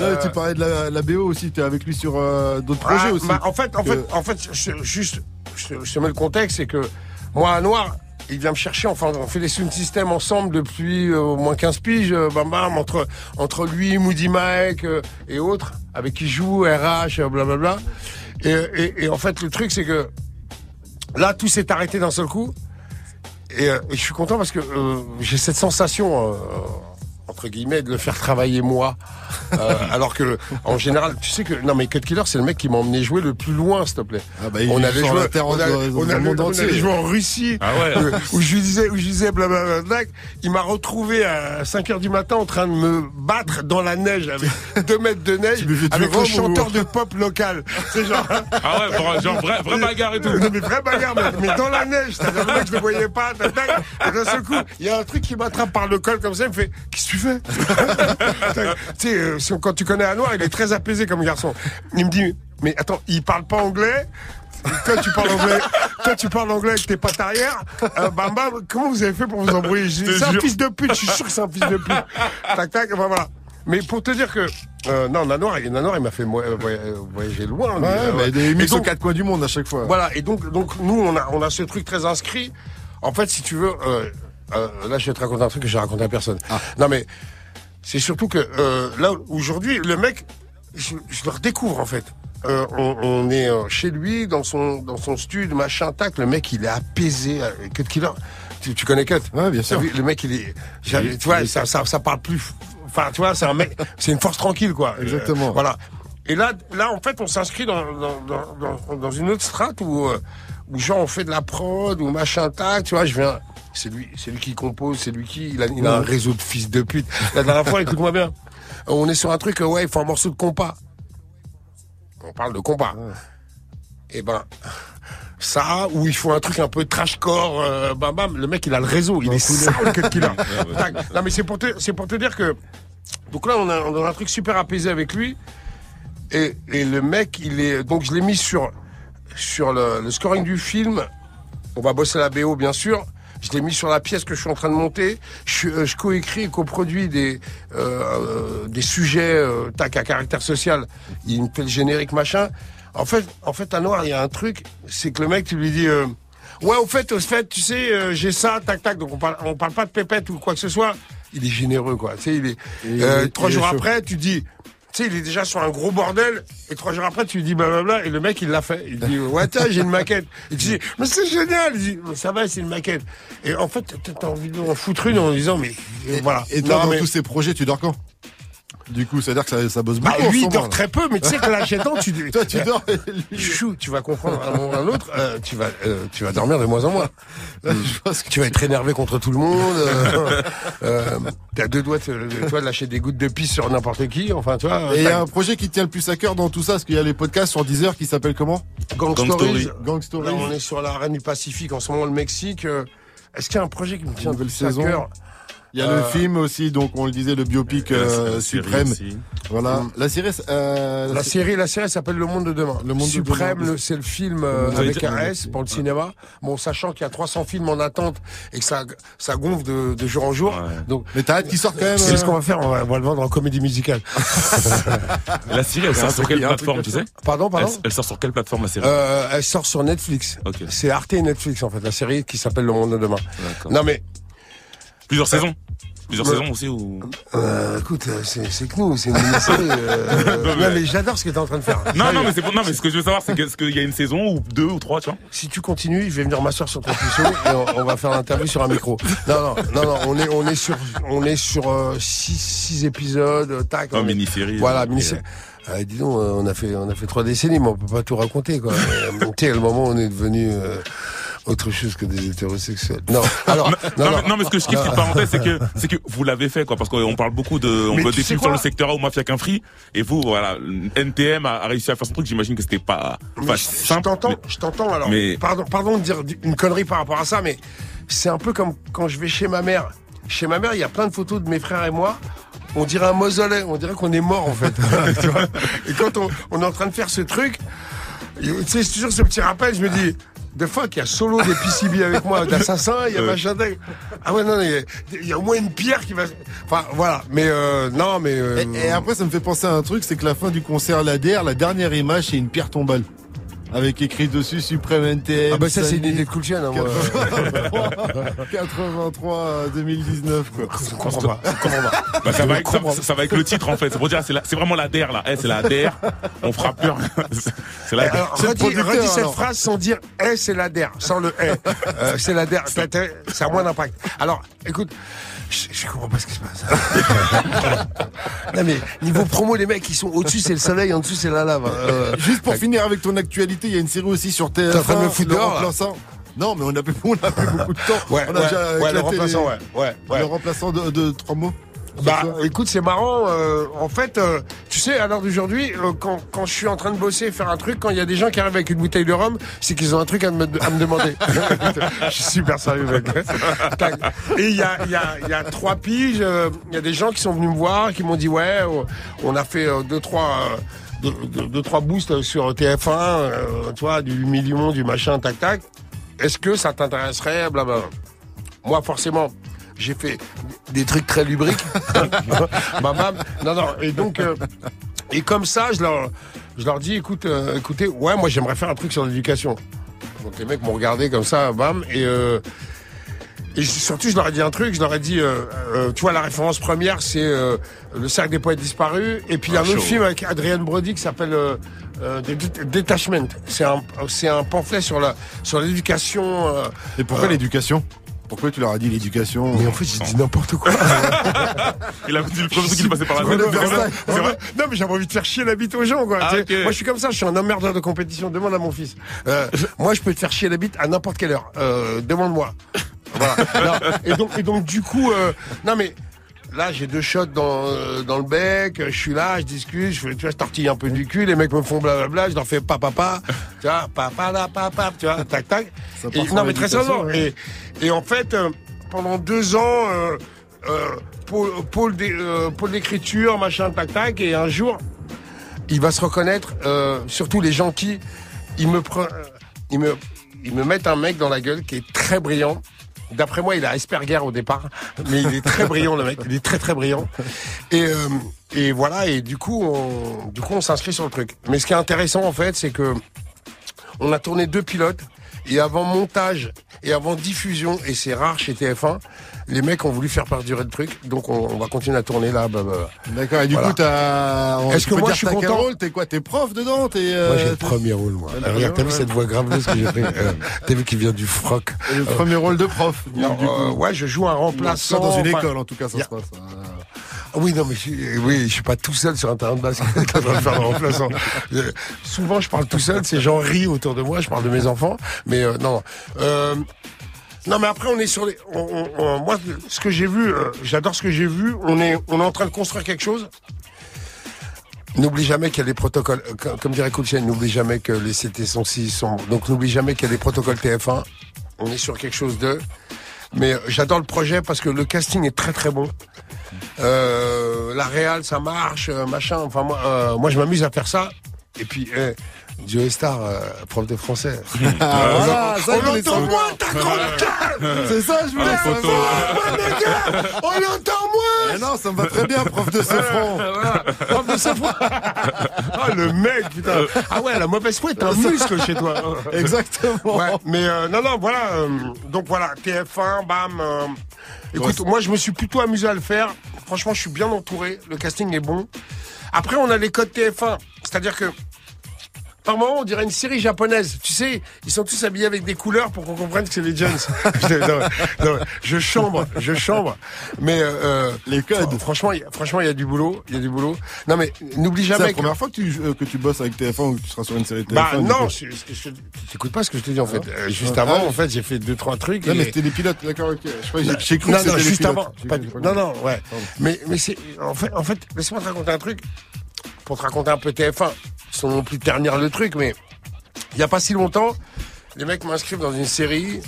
Ouais, tu parlais de la, la BO aussi. Tu es avec lui sur euh, d'autres Ah, projets aussi. bah, en fait, en Que- fait, en fait, je- juste, je, je te mets le contexte, c'est que moi, à Noir, il vient me chercher. Enfin, on fait des sound systems ensemble depuis euh, au moins 15 piges, euh, bam bam, entre entre lui, Moody Mike euh, et autres, avec qui joue, RH, euh, blablabla. Et, et, et en fait, le truc, c'est que là, tout s'est arrêté d'un seul coup. Et, euh, je suis content parce que j'ai cette sensation. Entre guillemets, de le faire travailler moi. Euh, alors que, en général, tu sais que, non mais Cut Killer, c'est le mec qui m'a emmené jouer le plus loin, s'il te plaît. Ah bah, on avait joué, on, on allait jouer en Russie, Ah ouais. euh, où je lui disais, où je disais, blablabla. Il m'a retrouvé à 5 heures du matin en train de me battre dans la neige avec 2 mètres de neige, avec ou- chanteur de pop local. C'est genre, Ah ouais, genre, vrai, vrai bagarre et tout. non, mais vraie bagarre, mais, mais dans la neige. C'est-à-dire, le mec, je le voyais pas, tac, tac. Et d'un seul coup, il y a un truc qui m'attrape par le col comme ça, il me fait, qu'est-ce que tu fais? Tu sais, euh, si quand tu connais un noir, il est très apaisé comme garçon. Il me dit, mais attends, il parle pas anglais? Toi, tu parles anglais, toi, tu parles anglais avec tes pattes arrière? Euh, bam, bam, comment vous avez fait pour vous embrouiller? C'est un fils de pute, je suis sûr que c'est un fils de pute. Tac, tac, enfin, voilà. Mais pour te dire que, euh, non, Nanoir, il- Nanoir, il m'a fait euh, voy- euh, voyager loin. lui. Ouais, Euh, mais des Et mix aux donc- quatre coins du monde à chaque fois. voilà, et donc, donc nous, on a, on a ce truc très inscrit. En fait, si tu veux, euh, euh, là, je vais te raconter un truc que j'ai raconté à personne. Non, mais c'est surtout que euh, là, aujourd'hui, le mec, je, je le redécouvre en fait. Euh, on, on est chez lui, dans son, dans son studio, machin, tac. Le mec, il est apaisé. Cut Killer. Tu, tu connais Cut? Ouais, bien sûr. Vu, Le mec, il est. Tu vois, ça, ça, ça parle plus. Enfin, tu vois, c'est un mec. C'est une force tranquille, quoi. Exactement. Voilà. Et là, là, en fait, on s'inscrit dans, dans, dans, dans, dans une autre strate où, où genre on fait de la prod ou machin tac, tu vois, je viens. C'est lui, c'est lui qui compose, c'est lui qui. Il a, il a un réseau de fils de pute. La dernière fois, écoute-moi bien. On est sur un truc, euh, ouais, il faut un morceau de compas. On parle de compas. Et ben, ça, où il faut un truc un peu trashcore, euh, bam bam, le mec il a le réseau, il est sale killer. Tac. Non mais c'est pour te, c'est pour te dire que, donc là on a, on a un truc super apaisé avec lui, et, et le mec il est, donc je l'ai mis sur, sur le, le scoring du film, on va bosser la BO bien sûr, Je l'ai mis sur la pièce que je suis en train de monter. Je, euh, je coécris et coproduis des euh, euh, des sujets euh, tac à caractère social. Il me fait le générique machin. En fait, en fait, à Noir, il y a un truc, c'est que le mec, tu lui dis. euh, Ouais, au fait, au fait, tu sais, j'ai ça, tac, tac. Donc on parle, on parle pas de pépette ou quoi que ce soit. Il est généreux, quoi. Tu sais, il est. Il trois il jours après, tu dis. Tu sais, il est déjà sur un gros bordel, et trois jours après, tu lui dis blablabla, et le mec, il l'a fait. Il dit, ouais, tiens, j'ai une maquette. Et tu dis, mais c'est génial. Il dit, Mais ça va, c'est une maquette. Et en fait, t'as- envie d'en foutre une en disant, mais euh, voilà. Et toi, Non, dans mais- tous ces projets, tu dors quand? Du coup, c'est-à-dire que ça, ça bosse bah, beaucoup. en lui, il dort là. très peu, mais tu sais que là, j'attends, tu Toi, tu dors. Chou, tu vas comprendre à un moment ou à un autre, euh, tu vas, euh, tu vas dormir de moins en moins. tu vas être énervé contre tout le monde. Euh, euh, T'as deux doigts de, toi, de lâcher des gouttes de pisse sur n'importe qui. Enfin, tu vois. Et il y a un projet qui te tient le plus à cœur dans tout ça, parce qu'il y a les podcasts sur Deezer qui s'appellent comment? Gang Gang Stories. Story. Gang Stories. Là, on est sur la reine du Pacifique, en ce moment, le Mexique. Euh, Est-ce qu'il y a un projet qui me tient Nouvelle plus à cœur? Il y a Euh, le film aussi, donc on le disait, le biopic la- euh, la suprême. Voilà. Mm. La série, euh, La série, la série s'appelle Le Monde de demain. Le Monde de Suprême, demain. le- c'est le film euh, avec un S pour le cinéma. Bon, sachant qu'il y a 300 films en attente et que ça, ça gonfle de, de jour en jour. Donc, mais t'as hâte qu'il sorte quand même. C'est ce euh, qu'on va faire. On va, on va le vendre en comédie musicale. La série, elle sort sur quelle plateforme, tu sais Pardon, pardon. elle, elle sort sur quelle plateforme la série Euh, elle sort sur Netflix. C'est Arte et Netflix en fait, la série qui s'appelle Le Monde de demain. Non mais Plusieurs saisons Plusieurs Ouais. saisons aussi ou euh, écoute, euh, c'est que nous, c'est une mini-série. euh, Non, mais- j'adore ce que t'es en train de faire. Non, non, mais c'est pour- non, mais ce que je veux savoir, c'est qu'il y a une saison ou deux ou trois, tu vois Si tu continues, je vais venir m'asseoir sur ton puceau et on, on va faire l'interview sur un micro. Non, non, non, non, on est, on est sur, on est sur euh, six, six épisodes, euh, tac. Oh, mini-série, Voilà, euh, mini-série. Euh, dis donc, euh, on a fait, on a fait trois décennies, mais on peut pas tout raconter, quoi. Euh, tu sais, à le moment où on est devenu euh, autre chose que des hétérosexuels. Non, alors, non, mais, non, mais ce que je kiffe, cette parenthèse, c'est que, c'est que vous l'avez fait, quoi, parce qu'on parle beaucoup de, on veut des sur le secteur A ou Mafia qu'un free, et vous, voilà, NTM a, a réussi à faire son truc, j'imagine que c'était pas, Mais pas je- t'entends, je t'entends alors. mais- Pardon, pardon de dire une connerie par rapport à ça, mais c'est un peu comme quand je vais chez ma mère. Chez ma mère, il y a plein de photos de mes frères et moi. On dirait un mausolée, on dirait qu'on est mort en fait. Tu vois? Et quand on, on est en train de faire ce truc, tu sais, c'est toujours ce petit rappel, je me dis. De fuck, il y a solo des PCB avec moi, d'assassin, il y a machin. de- Ah ouais, non, il y, a- il y a au moins une pierre qui va. Enfin, voilà. Mais euh, non, mais. euh, Et, et après, ça me fait penser à un truc, c'est que la fin du concert l'ADR, la dernière image, c'est une pierre tombale. Avec écrit dessus Suprême NTM. Ah bah ça, c'est une idée de Cool Chain, hein, moi. 83 euh, 2019 quoi. Je comprends pas. Je comprends pas. Bah, ça, va avec, ça, comprends. ça va avec le titre en fait. C'est pour dire, c'est la- c'est vraiment la DER là. Eh, c'est la DER. On fera plus rien. C'est la Alors, C'est le redis, redis cette alors. phrse sans dire Eh, c'est la DER, sans le Eh. Euh, c'est la DER, ça a moins d'impact. Alors, écoute, je, je comprends pas ce qui se passe. non mais, niveau promo, les mecs, ils sont au-dessus, c'est le soleil, en dessous, c'est la lave. Euh, Juste pour finir avec ton actualité, il y a une série aussi sur TF1. T'es en train de me foutre dehors. Non, mais on a plus, on a plus beaucoup de temps. Ouais, on a ouais, déjà ouais, le remplaçant, les- ouais. Le remplaçant de, de trois mots. Bah, écoute, c'est marrant. euh, en fait, euh, tu sais, à l'heure d'aujourd'hui, euh, quand, quand je suis en train de bosser, faire un truc, quand il y a des gens qui arrivent avec une bouteille de rhum, c'est qu'ils ont un truc à me, à me demander. je suis super sérieux, mec. Et il y a, y, a, y a trois piges, il y a des gens qui sont venus me voir, qui m'ont dit, ouais, on a fait deux, trois... deux, deux- trois boosts sur TF1, euh, tu vois, du million, du machin, tac, tac. Est-ce que ça t'intéresserait, blablabla. Moi, forcément, j'ai fait des trucs très lubriques. Bam, bam. Non, non. Et donc, euh, et comme ça, je leur, je leur dis, écoute, euh, écoutez, ouais, moi, j'aimerais faire un truc sur l'éducation. Donc les mecs m'ont regardé comme ça, bam, et euh, et surtout, je leur ai dit un truc, je leur ai dit, euh, euh, tu vois, la référence première, c'est euh, Le cercle des poètes disparus, et puis il y a Ah, un autre film avec Adrienne Brody qui s'appelle euh, euh, Detachment. C'est un, c'est un pamphlet sur la, sur l'éducation. euh, Et pourquoi l'éducation? Pourquoi tu leur as dit l'éducation Mais en fait, j'ai dit n'importe quoi. Il a dit le premier truc qui passait par la tête. C'est vrai Non, mais j'avais envie de faire chier la bite aux gens, quoi. Ah. Moi, je suis comme ça, je suis un emmerdeur de compétition. Demande à mon fils. Euh, moi, je peux te faire chier la bite à n'importe quelle heure. Euh, Demande-moi. Voilà. Non, et donc, et donc, du coup, euh, non, mais. Là, j'ai deux shots dans, euh, dans le bec, je suis là, je discute, je fais, tu vois, je tortille un peu du cul, les mecs me font blablabla, je leur fais papa, papa, tu vois, papa, là, papa, tu vois, tac, tac. Et- non, mais très sérieusement. ouais. Et, et en fait, euh, pendant deux ans, euh, euh, pôle, pôle d'é- euh, pôle d'écriture, machin, tac, tac, et un jour, il va se reconnaître, euh, surtout les qui, ils me, pre- ils me, ils me mettent un mec dans la gueule qui est très brillant, D'après moi, il a Asperger au départ, mais il est très brillant le mec. Il est très très brillant. Et euh, et voilà. Et du coup, on, du coup, on s'inscrit sur le truc. Mais ce qui est intéressant en fait, c'est que on a tourné deux pilotes. Et avant montage et avant diffusion, et c'est rare chez TF1, les mecs ont voulu faire perdurer le truc, donc on, on va continuer à tourner là. Bah, bah. D'accord, et du Voilà. coup, t'as. Est-ce que moi je suis content rôle T'es quoi T'es prof dedans T'es. euh, Moi j'ai le premier rôle moi. Euh, premier Regarde, t'as vu cette voix graveleuse que j'ai pris euh, T'as vu qu'il vient du froc. Le Euh, premier rôle de prof. du- non, du coup. euh, ouais, je joue un remplaçant. Dans une école, en tout cas, ça se passe. Ah Oui, non, mais je, oui, je suis pas tout seul sur un terrain de basket en train de faire le remplaçant. Je- souvent, je parle tout seul, ces gens rient autour de moi, je parle de mes enfants, mais euh, non. Euh, non, mais après, on est sur les. moi, ce que j'ai vu, euh, j'adore ce que j'ai vu. On est, on est en train de construire quelque chose. N'oublie jamais qu'il y a des protocoles, euh, comme, dirait Coulchen, n'oublie jamais que les CT sont 6 sont. Donc n'oublie jamais qu'il y a des protocoles TF1. On est sur quelque chose de. Mais euh, j'adore le projet parce que le casting est très très bon. La réal, ça marche, machin. Enfin moi, moi je m'amuse à faire ça. Et puis, eh, Joe Star, euh, prof de français. Ah, voilà, ça, on l'entend moins, ta grande gueule C'est ça, je voulais Ah, photo. Ouais, gars, on l'entend moins Eh non, ça me va très bien, prof de Sofran. Voilà, prof de Sofran. Ah, le mec, putain. Ah ouais, la mauvaise foi est un muscle chez toi. Exactement. Ouais, mais euh, non, non, voilà. euh, donc voilà, TF1, bam. euh, écoute, moi, je me suis plutôt amusé à le faire. Franchement, je suis bien entouré. Le casting est bon. Après, on a les codes TF1. C'est-à-dire que par moment, on dirait une série japonaise. Tu sais, ils sont tous habillés avec des couleurs pour qu'on comprenne que c'est les Jones. je, non, non, je chambre, je chambre. Mais euh, les codes. franchement, il y a- franchement, il y a du boulot, il y a du boulot. Non, mais n'oublie C'est jamais. la que- première fois que tu, euh, que tu bosses avec TF1 ou que tu seras sur une série TF1 Bah non, tu pas ce que je te dis en fait. Euh, juste Ah, avant, ah, en fait, j'ai fait deux trois trucs. Non, et- mais c'était des pilotes, d'accord, ok. Je crois j'ai- cru non, que c'était juste pilotes. avant. Pas- non, non, ouais. Mais, mais c'est, en fait, en fait, laisse-moi te raconter un truc. Pour te raconter un peu TF1, sans non plus ternir le truc, mais il y a pas si longtemps, les mecs m'inscrivent dans une série.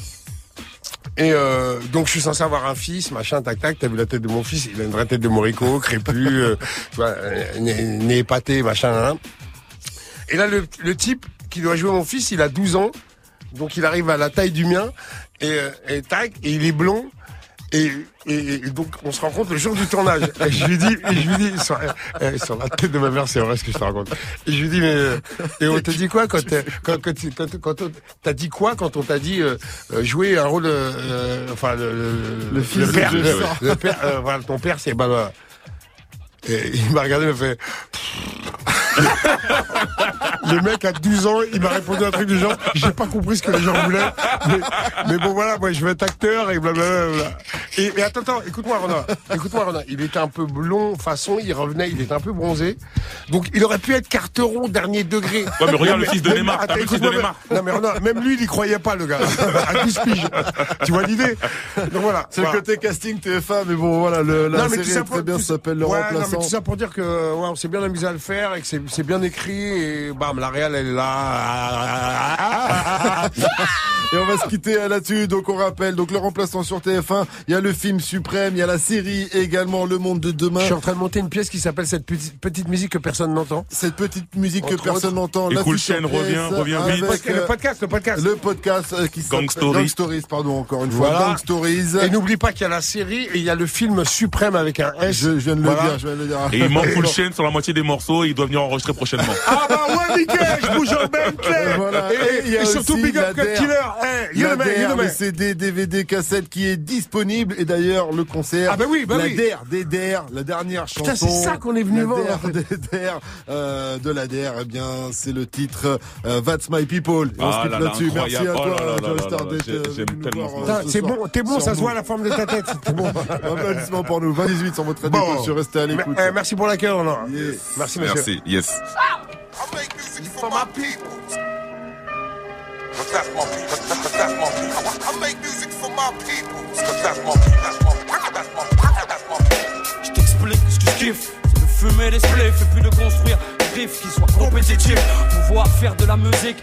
Et euh, donc je suis censé avoir un fils, machin, tac tac. T'as vu la tête de mon fils? Il a une vraie tête de Morico, crépue, euh, euh, épaté, machin. Et là, le, type qui doit jouer mon fils, il a 12 ans, donc il arrive à la taille du mien et, euh, et tac, et il est blond. Et, et, et donc on se rencontre le jour du tournage. Et je lui dis, et je lui dis sur, sur la tête de ma mère, c'est vrai ce que je te raconte. Et je lui dis mais euh, et on te dit quoi quand t'es- quand quand, quand, quand on- t'as dit quoi quand on t'a dit euh, euh, jouer un rôle euh, euh, enfin le, le, Le fils de père le, le père euh, voilà ton père c'est bah, bah. Et il m'a regardé, il m'a fait. le mec a 12 ans, il m'a répondu un truc du genre, j'ai pas compris ce que les gens voulaient, mais, mais bon voilà, moi je veux être acteur et blablabla. Et, et attends, attends, écoute-moi Ronan, écoute-moi Ronan, il était un peu blond façon, il revenait, il était un peu bronzé, donc il aurait pu être carteron dernier degré. Ouais, mais regarde le fils de Neymar, t'as attends, vu le fils de Neymar Non mais Ronan, même lui il y croyait pas le gars, à 12 piges. Tu vois l'idée? Donc voilà. C'est le côté casting TF1, mais bon, voilà, le, la Non, mais série est très bien, ça s'appelle Le ouais, Remplaçant. tout ça pour dire que ouais, on s'est bien amusé à le faire et que c'est c'est bien écrit et bam, la réelle elle est là. Et on va se quitter euh, là-dessus. Donc on rappelle, donc le remplaçant sur TF1, il y a le film suprême, il y a la série également Le Monde de demain. Je suis en train de monter une pièce qui s'appelle cette petite, petite musique que personne n'entend. Cette petite musique que personne n'entend. La Cool Chain revient, revient vite. Le podcast, le podcast. Le podcast euh, qui Gang Stories. Gang Stories, pardon, encore une fois. Voilà. Gang Stories. Et n'oublie pas qu'il y a la série et il y a le film suprême avec un S. Je, je viens de le dire, je viens de le dire. Et il manque full chaîne sur la moitié des morceaux, il doit venir enregistrer prochainement. Ah bah ouais, nickel, je bouge en Bentley. Voilà. Et, et surtout Big Up Cut. Killer. Eh, you La the le. CD, DVD, cassette qui est disponible et d'ailleurs le concert. Ah bah oui, bah la oui. DER, des DER, la dernière chanson. Putain, c'est ça qu'on est venu voir, en fait. DER, euh, de la DER, eh bien c'est le titre euh, That's My People. Et on se Ah quitte là là, là-dessus. Merci à toi, Oh là là Joe là Star, là, d'être j'ai- euh, nous tellement C'est bon, t'es bon, ça se voit à la forme de ta tête. C'est bon. Applaudissements pour nous. 20 18 sur votre radio. Bon. Je restez à l'écoute. Eh, merci pour l'accueil, Ronan. Yeah. Merci, monsieur. Merci, yes. Je t'explique ce que je kiffe, c'est de fumer des spliffs et puis de construire des riffs qui soient compétitifs. Pouvoir faire de la musique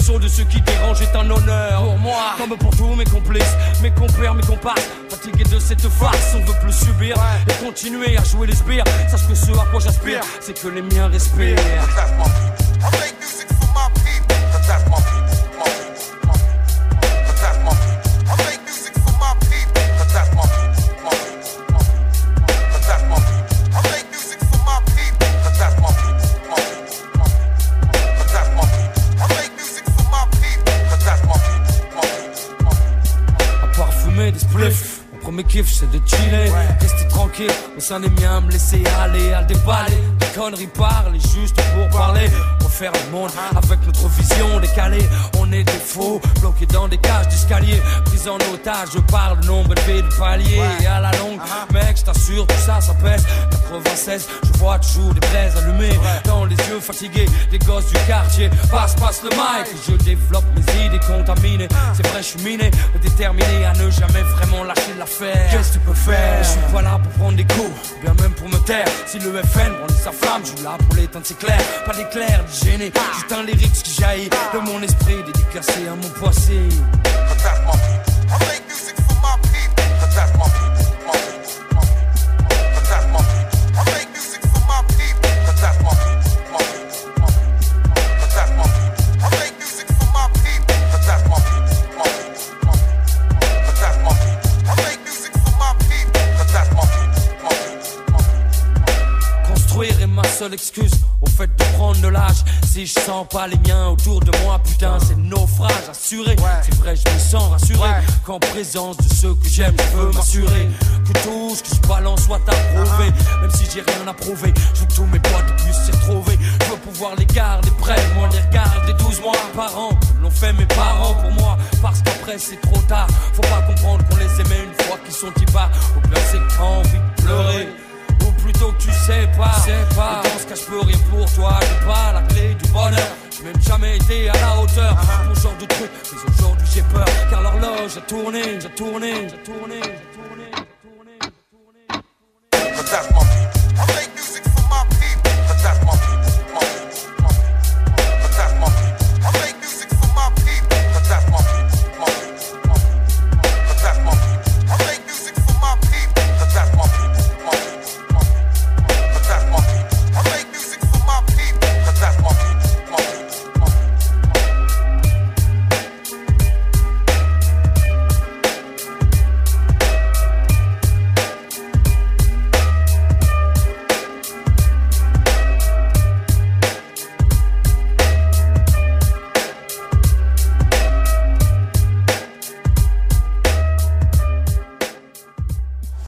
saut de ceux qui dérangent est un honneur pour moi. Comme pour tous mes complices, mes compères, mes comparses. Fatigué de cette farce, on veut plus subir et continuer à jouer les spires. Sache que ce à quoi j'aspire, c'est que les miens respirent. Mon premier kiff c'est de chiller, rester tranquille au sein des miens, me laisser aller à déballer. Des conneries parler juste pour parler. Refaire le monde avec notre vision décalée. On est des faux, bloqués dans des cages d'escalier. Pris en otage, je parle de nombre élevé de paliers. Et à la longue, mec, je t'assure, tout ça, ça pèse. 96, je vois toujours des braises allumées. Dans les yeux fatigués des gosses du quartier. Passe, passe le mic, je développe mes idées contaminées. C'est vrai, je suis miné, mais déterminé à ne jamais vraiment lâcher l'affaire. Qu'est-ce que tu peux faire? Je suis pas là pour prendre des coups, bien même pour me taire. Si le FN brandit sa flamme, je suis là pour l'éteindre, c'est clair. Pas d'éclair, gêner, juste un lyrics qui jaillit de mon esprit, dédicacé à mon passé. Seule excuse au fait de prendre de l'âge. Si je sens pas les miens autour de moi, putain, c'est naufrage assuré. C'est vrai, je me sens rassuré qu'en présence de ceux que j'aime, je veux m'assurer que tout ce que je balance soit approuvé. Même si j'ai rien à prouver, je veux que tous mes potes puissent s'y retrouver. Je veux pouvoir les garder près, moi les regarder 12 mois par an, l'ont fait mes parents pour moi. Parce qu'après c'est trop tard, faut pas comprendre qu'on les aimait une fois qu'ils sont y bas. Au pire, c'est envie de pleurer. Plutôt que tu sais pas, sais pas. Et dans ce cas, je peux rien pour toi. J'ai pas la clé du bonheur. J'ai même jamais été à la hauteur. Mon genre de truc, mais aujourd'hui j'ai peur. Car l'horloge a tourné, j'ai tourné, j'ai tourné, j'ai tourné, j'ai tourné, j'ai tourné.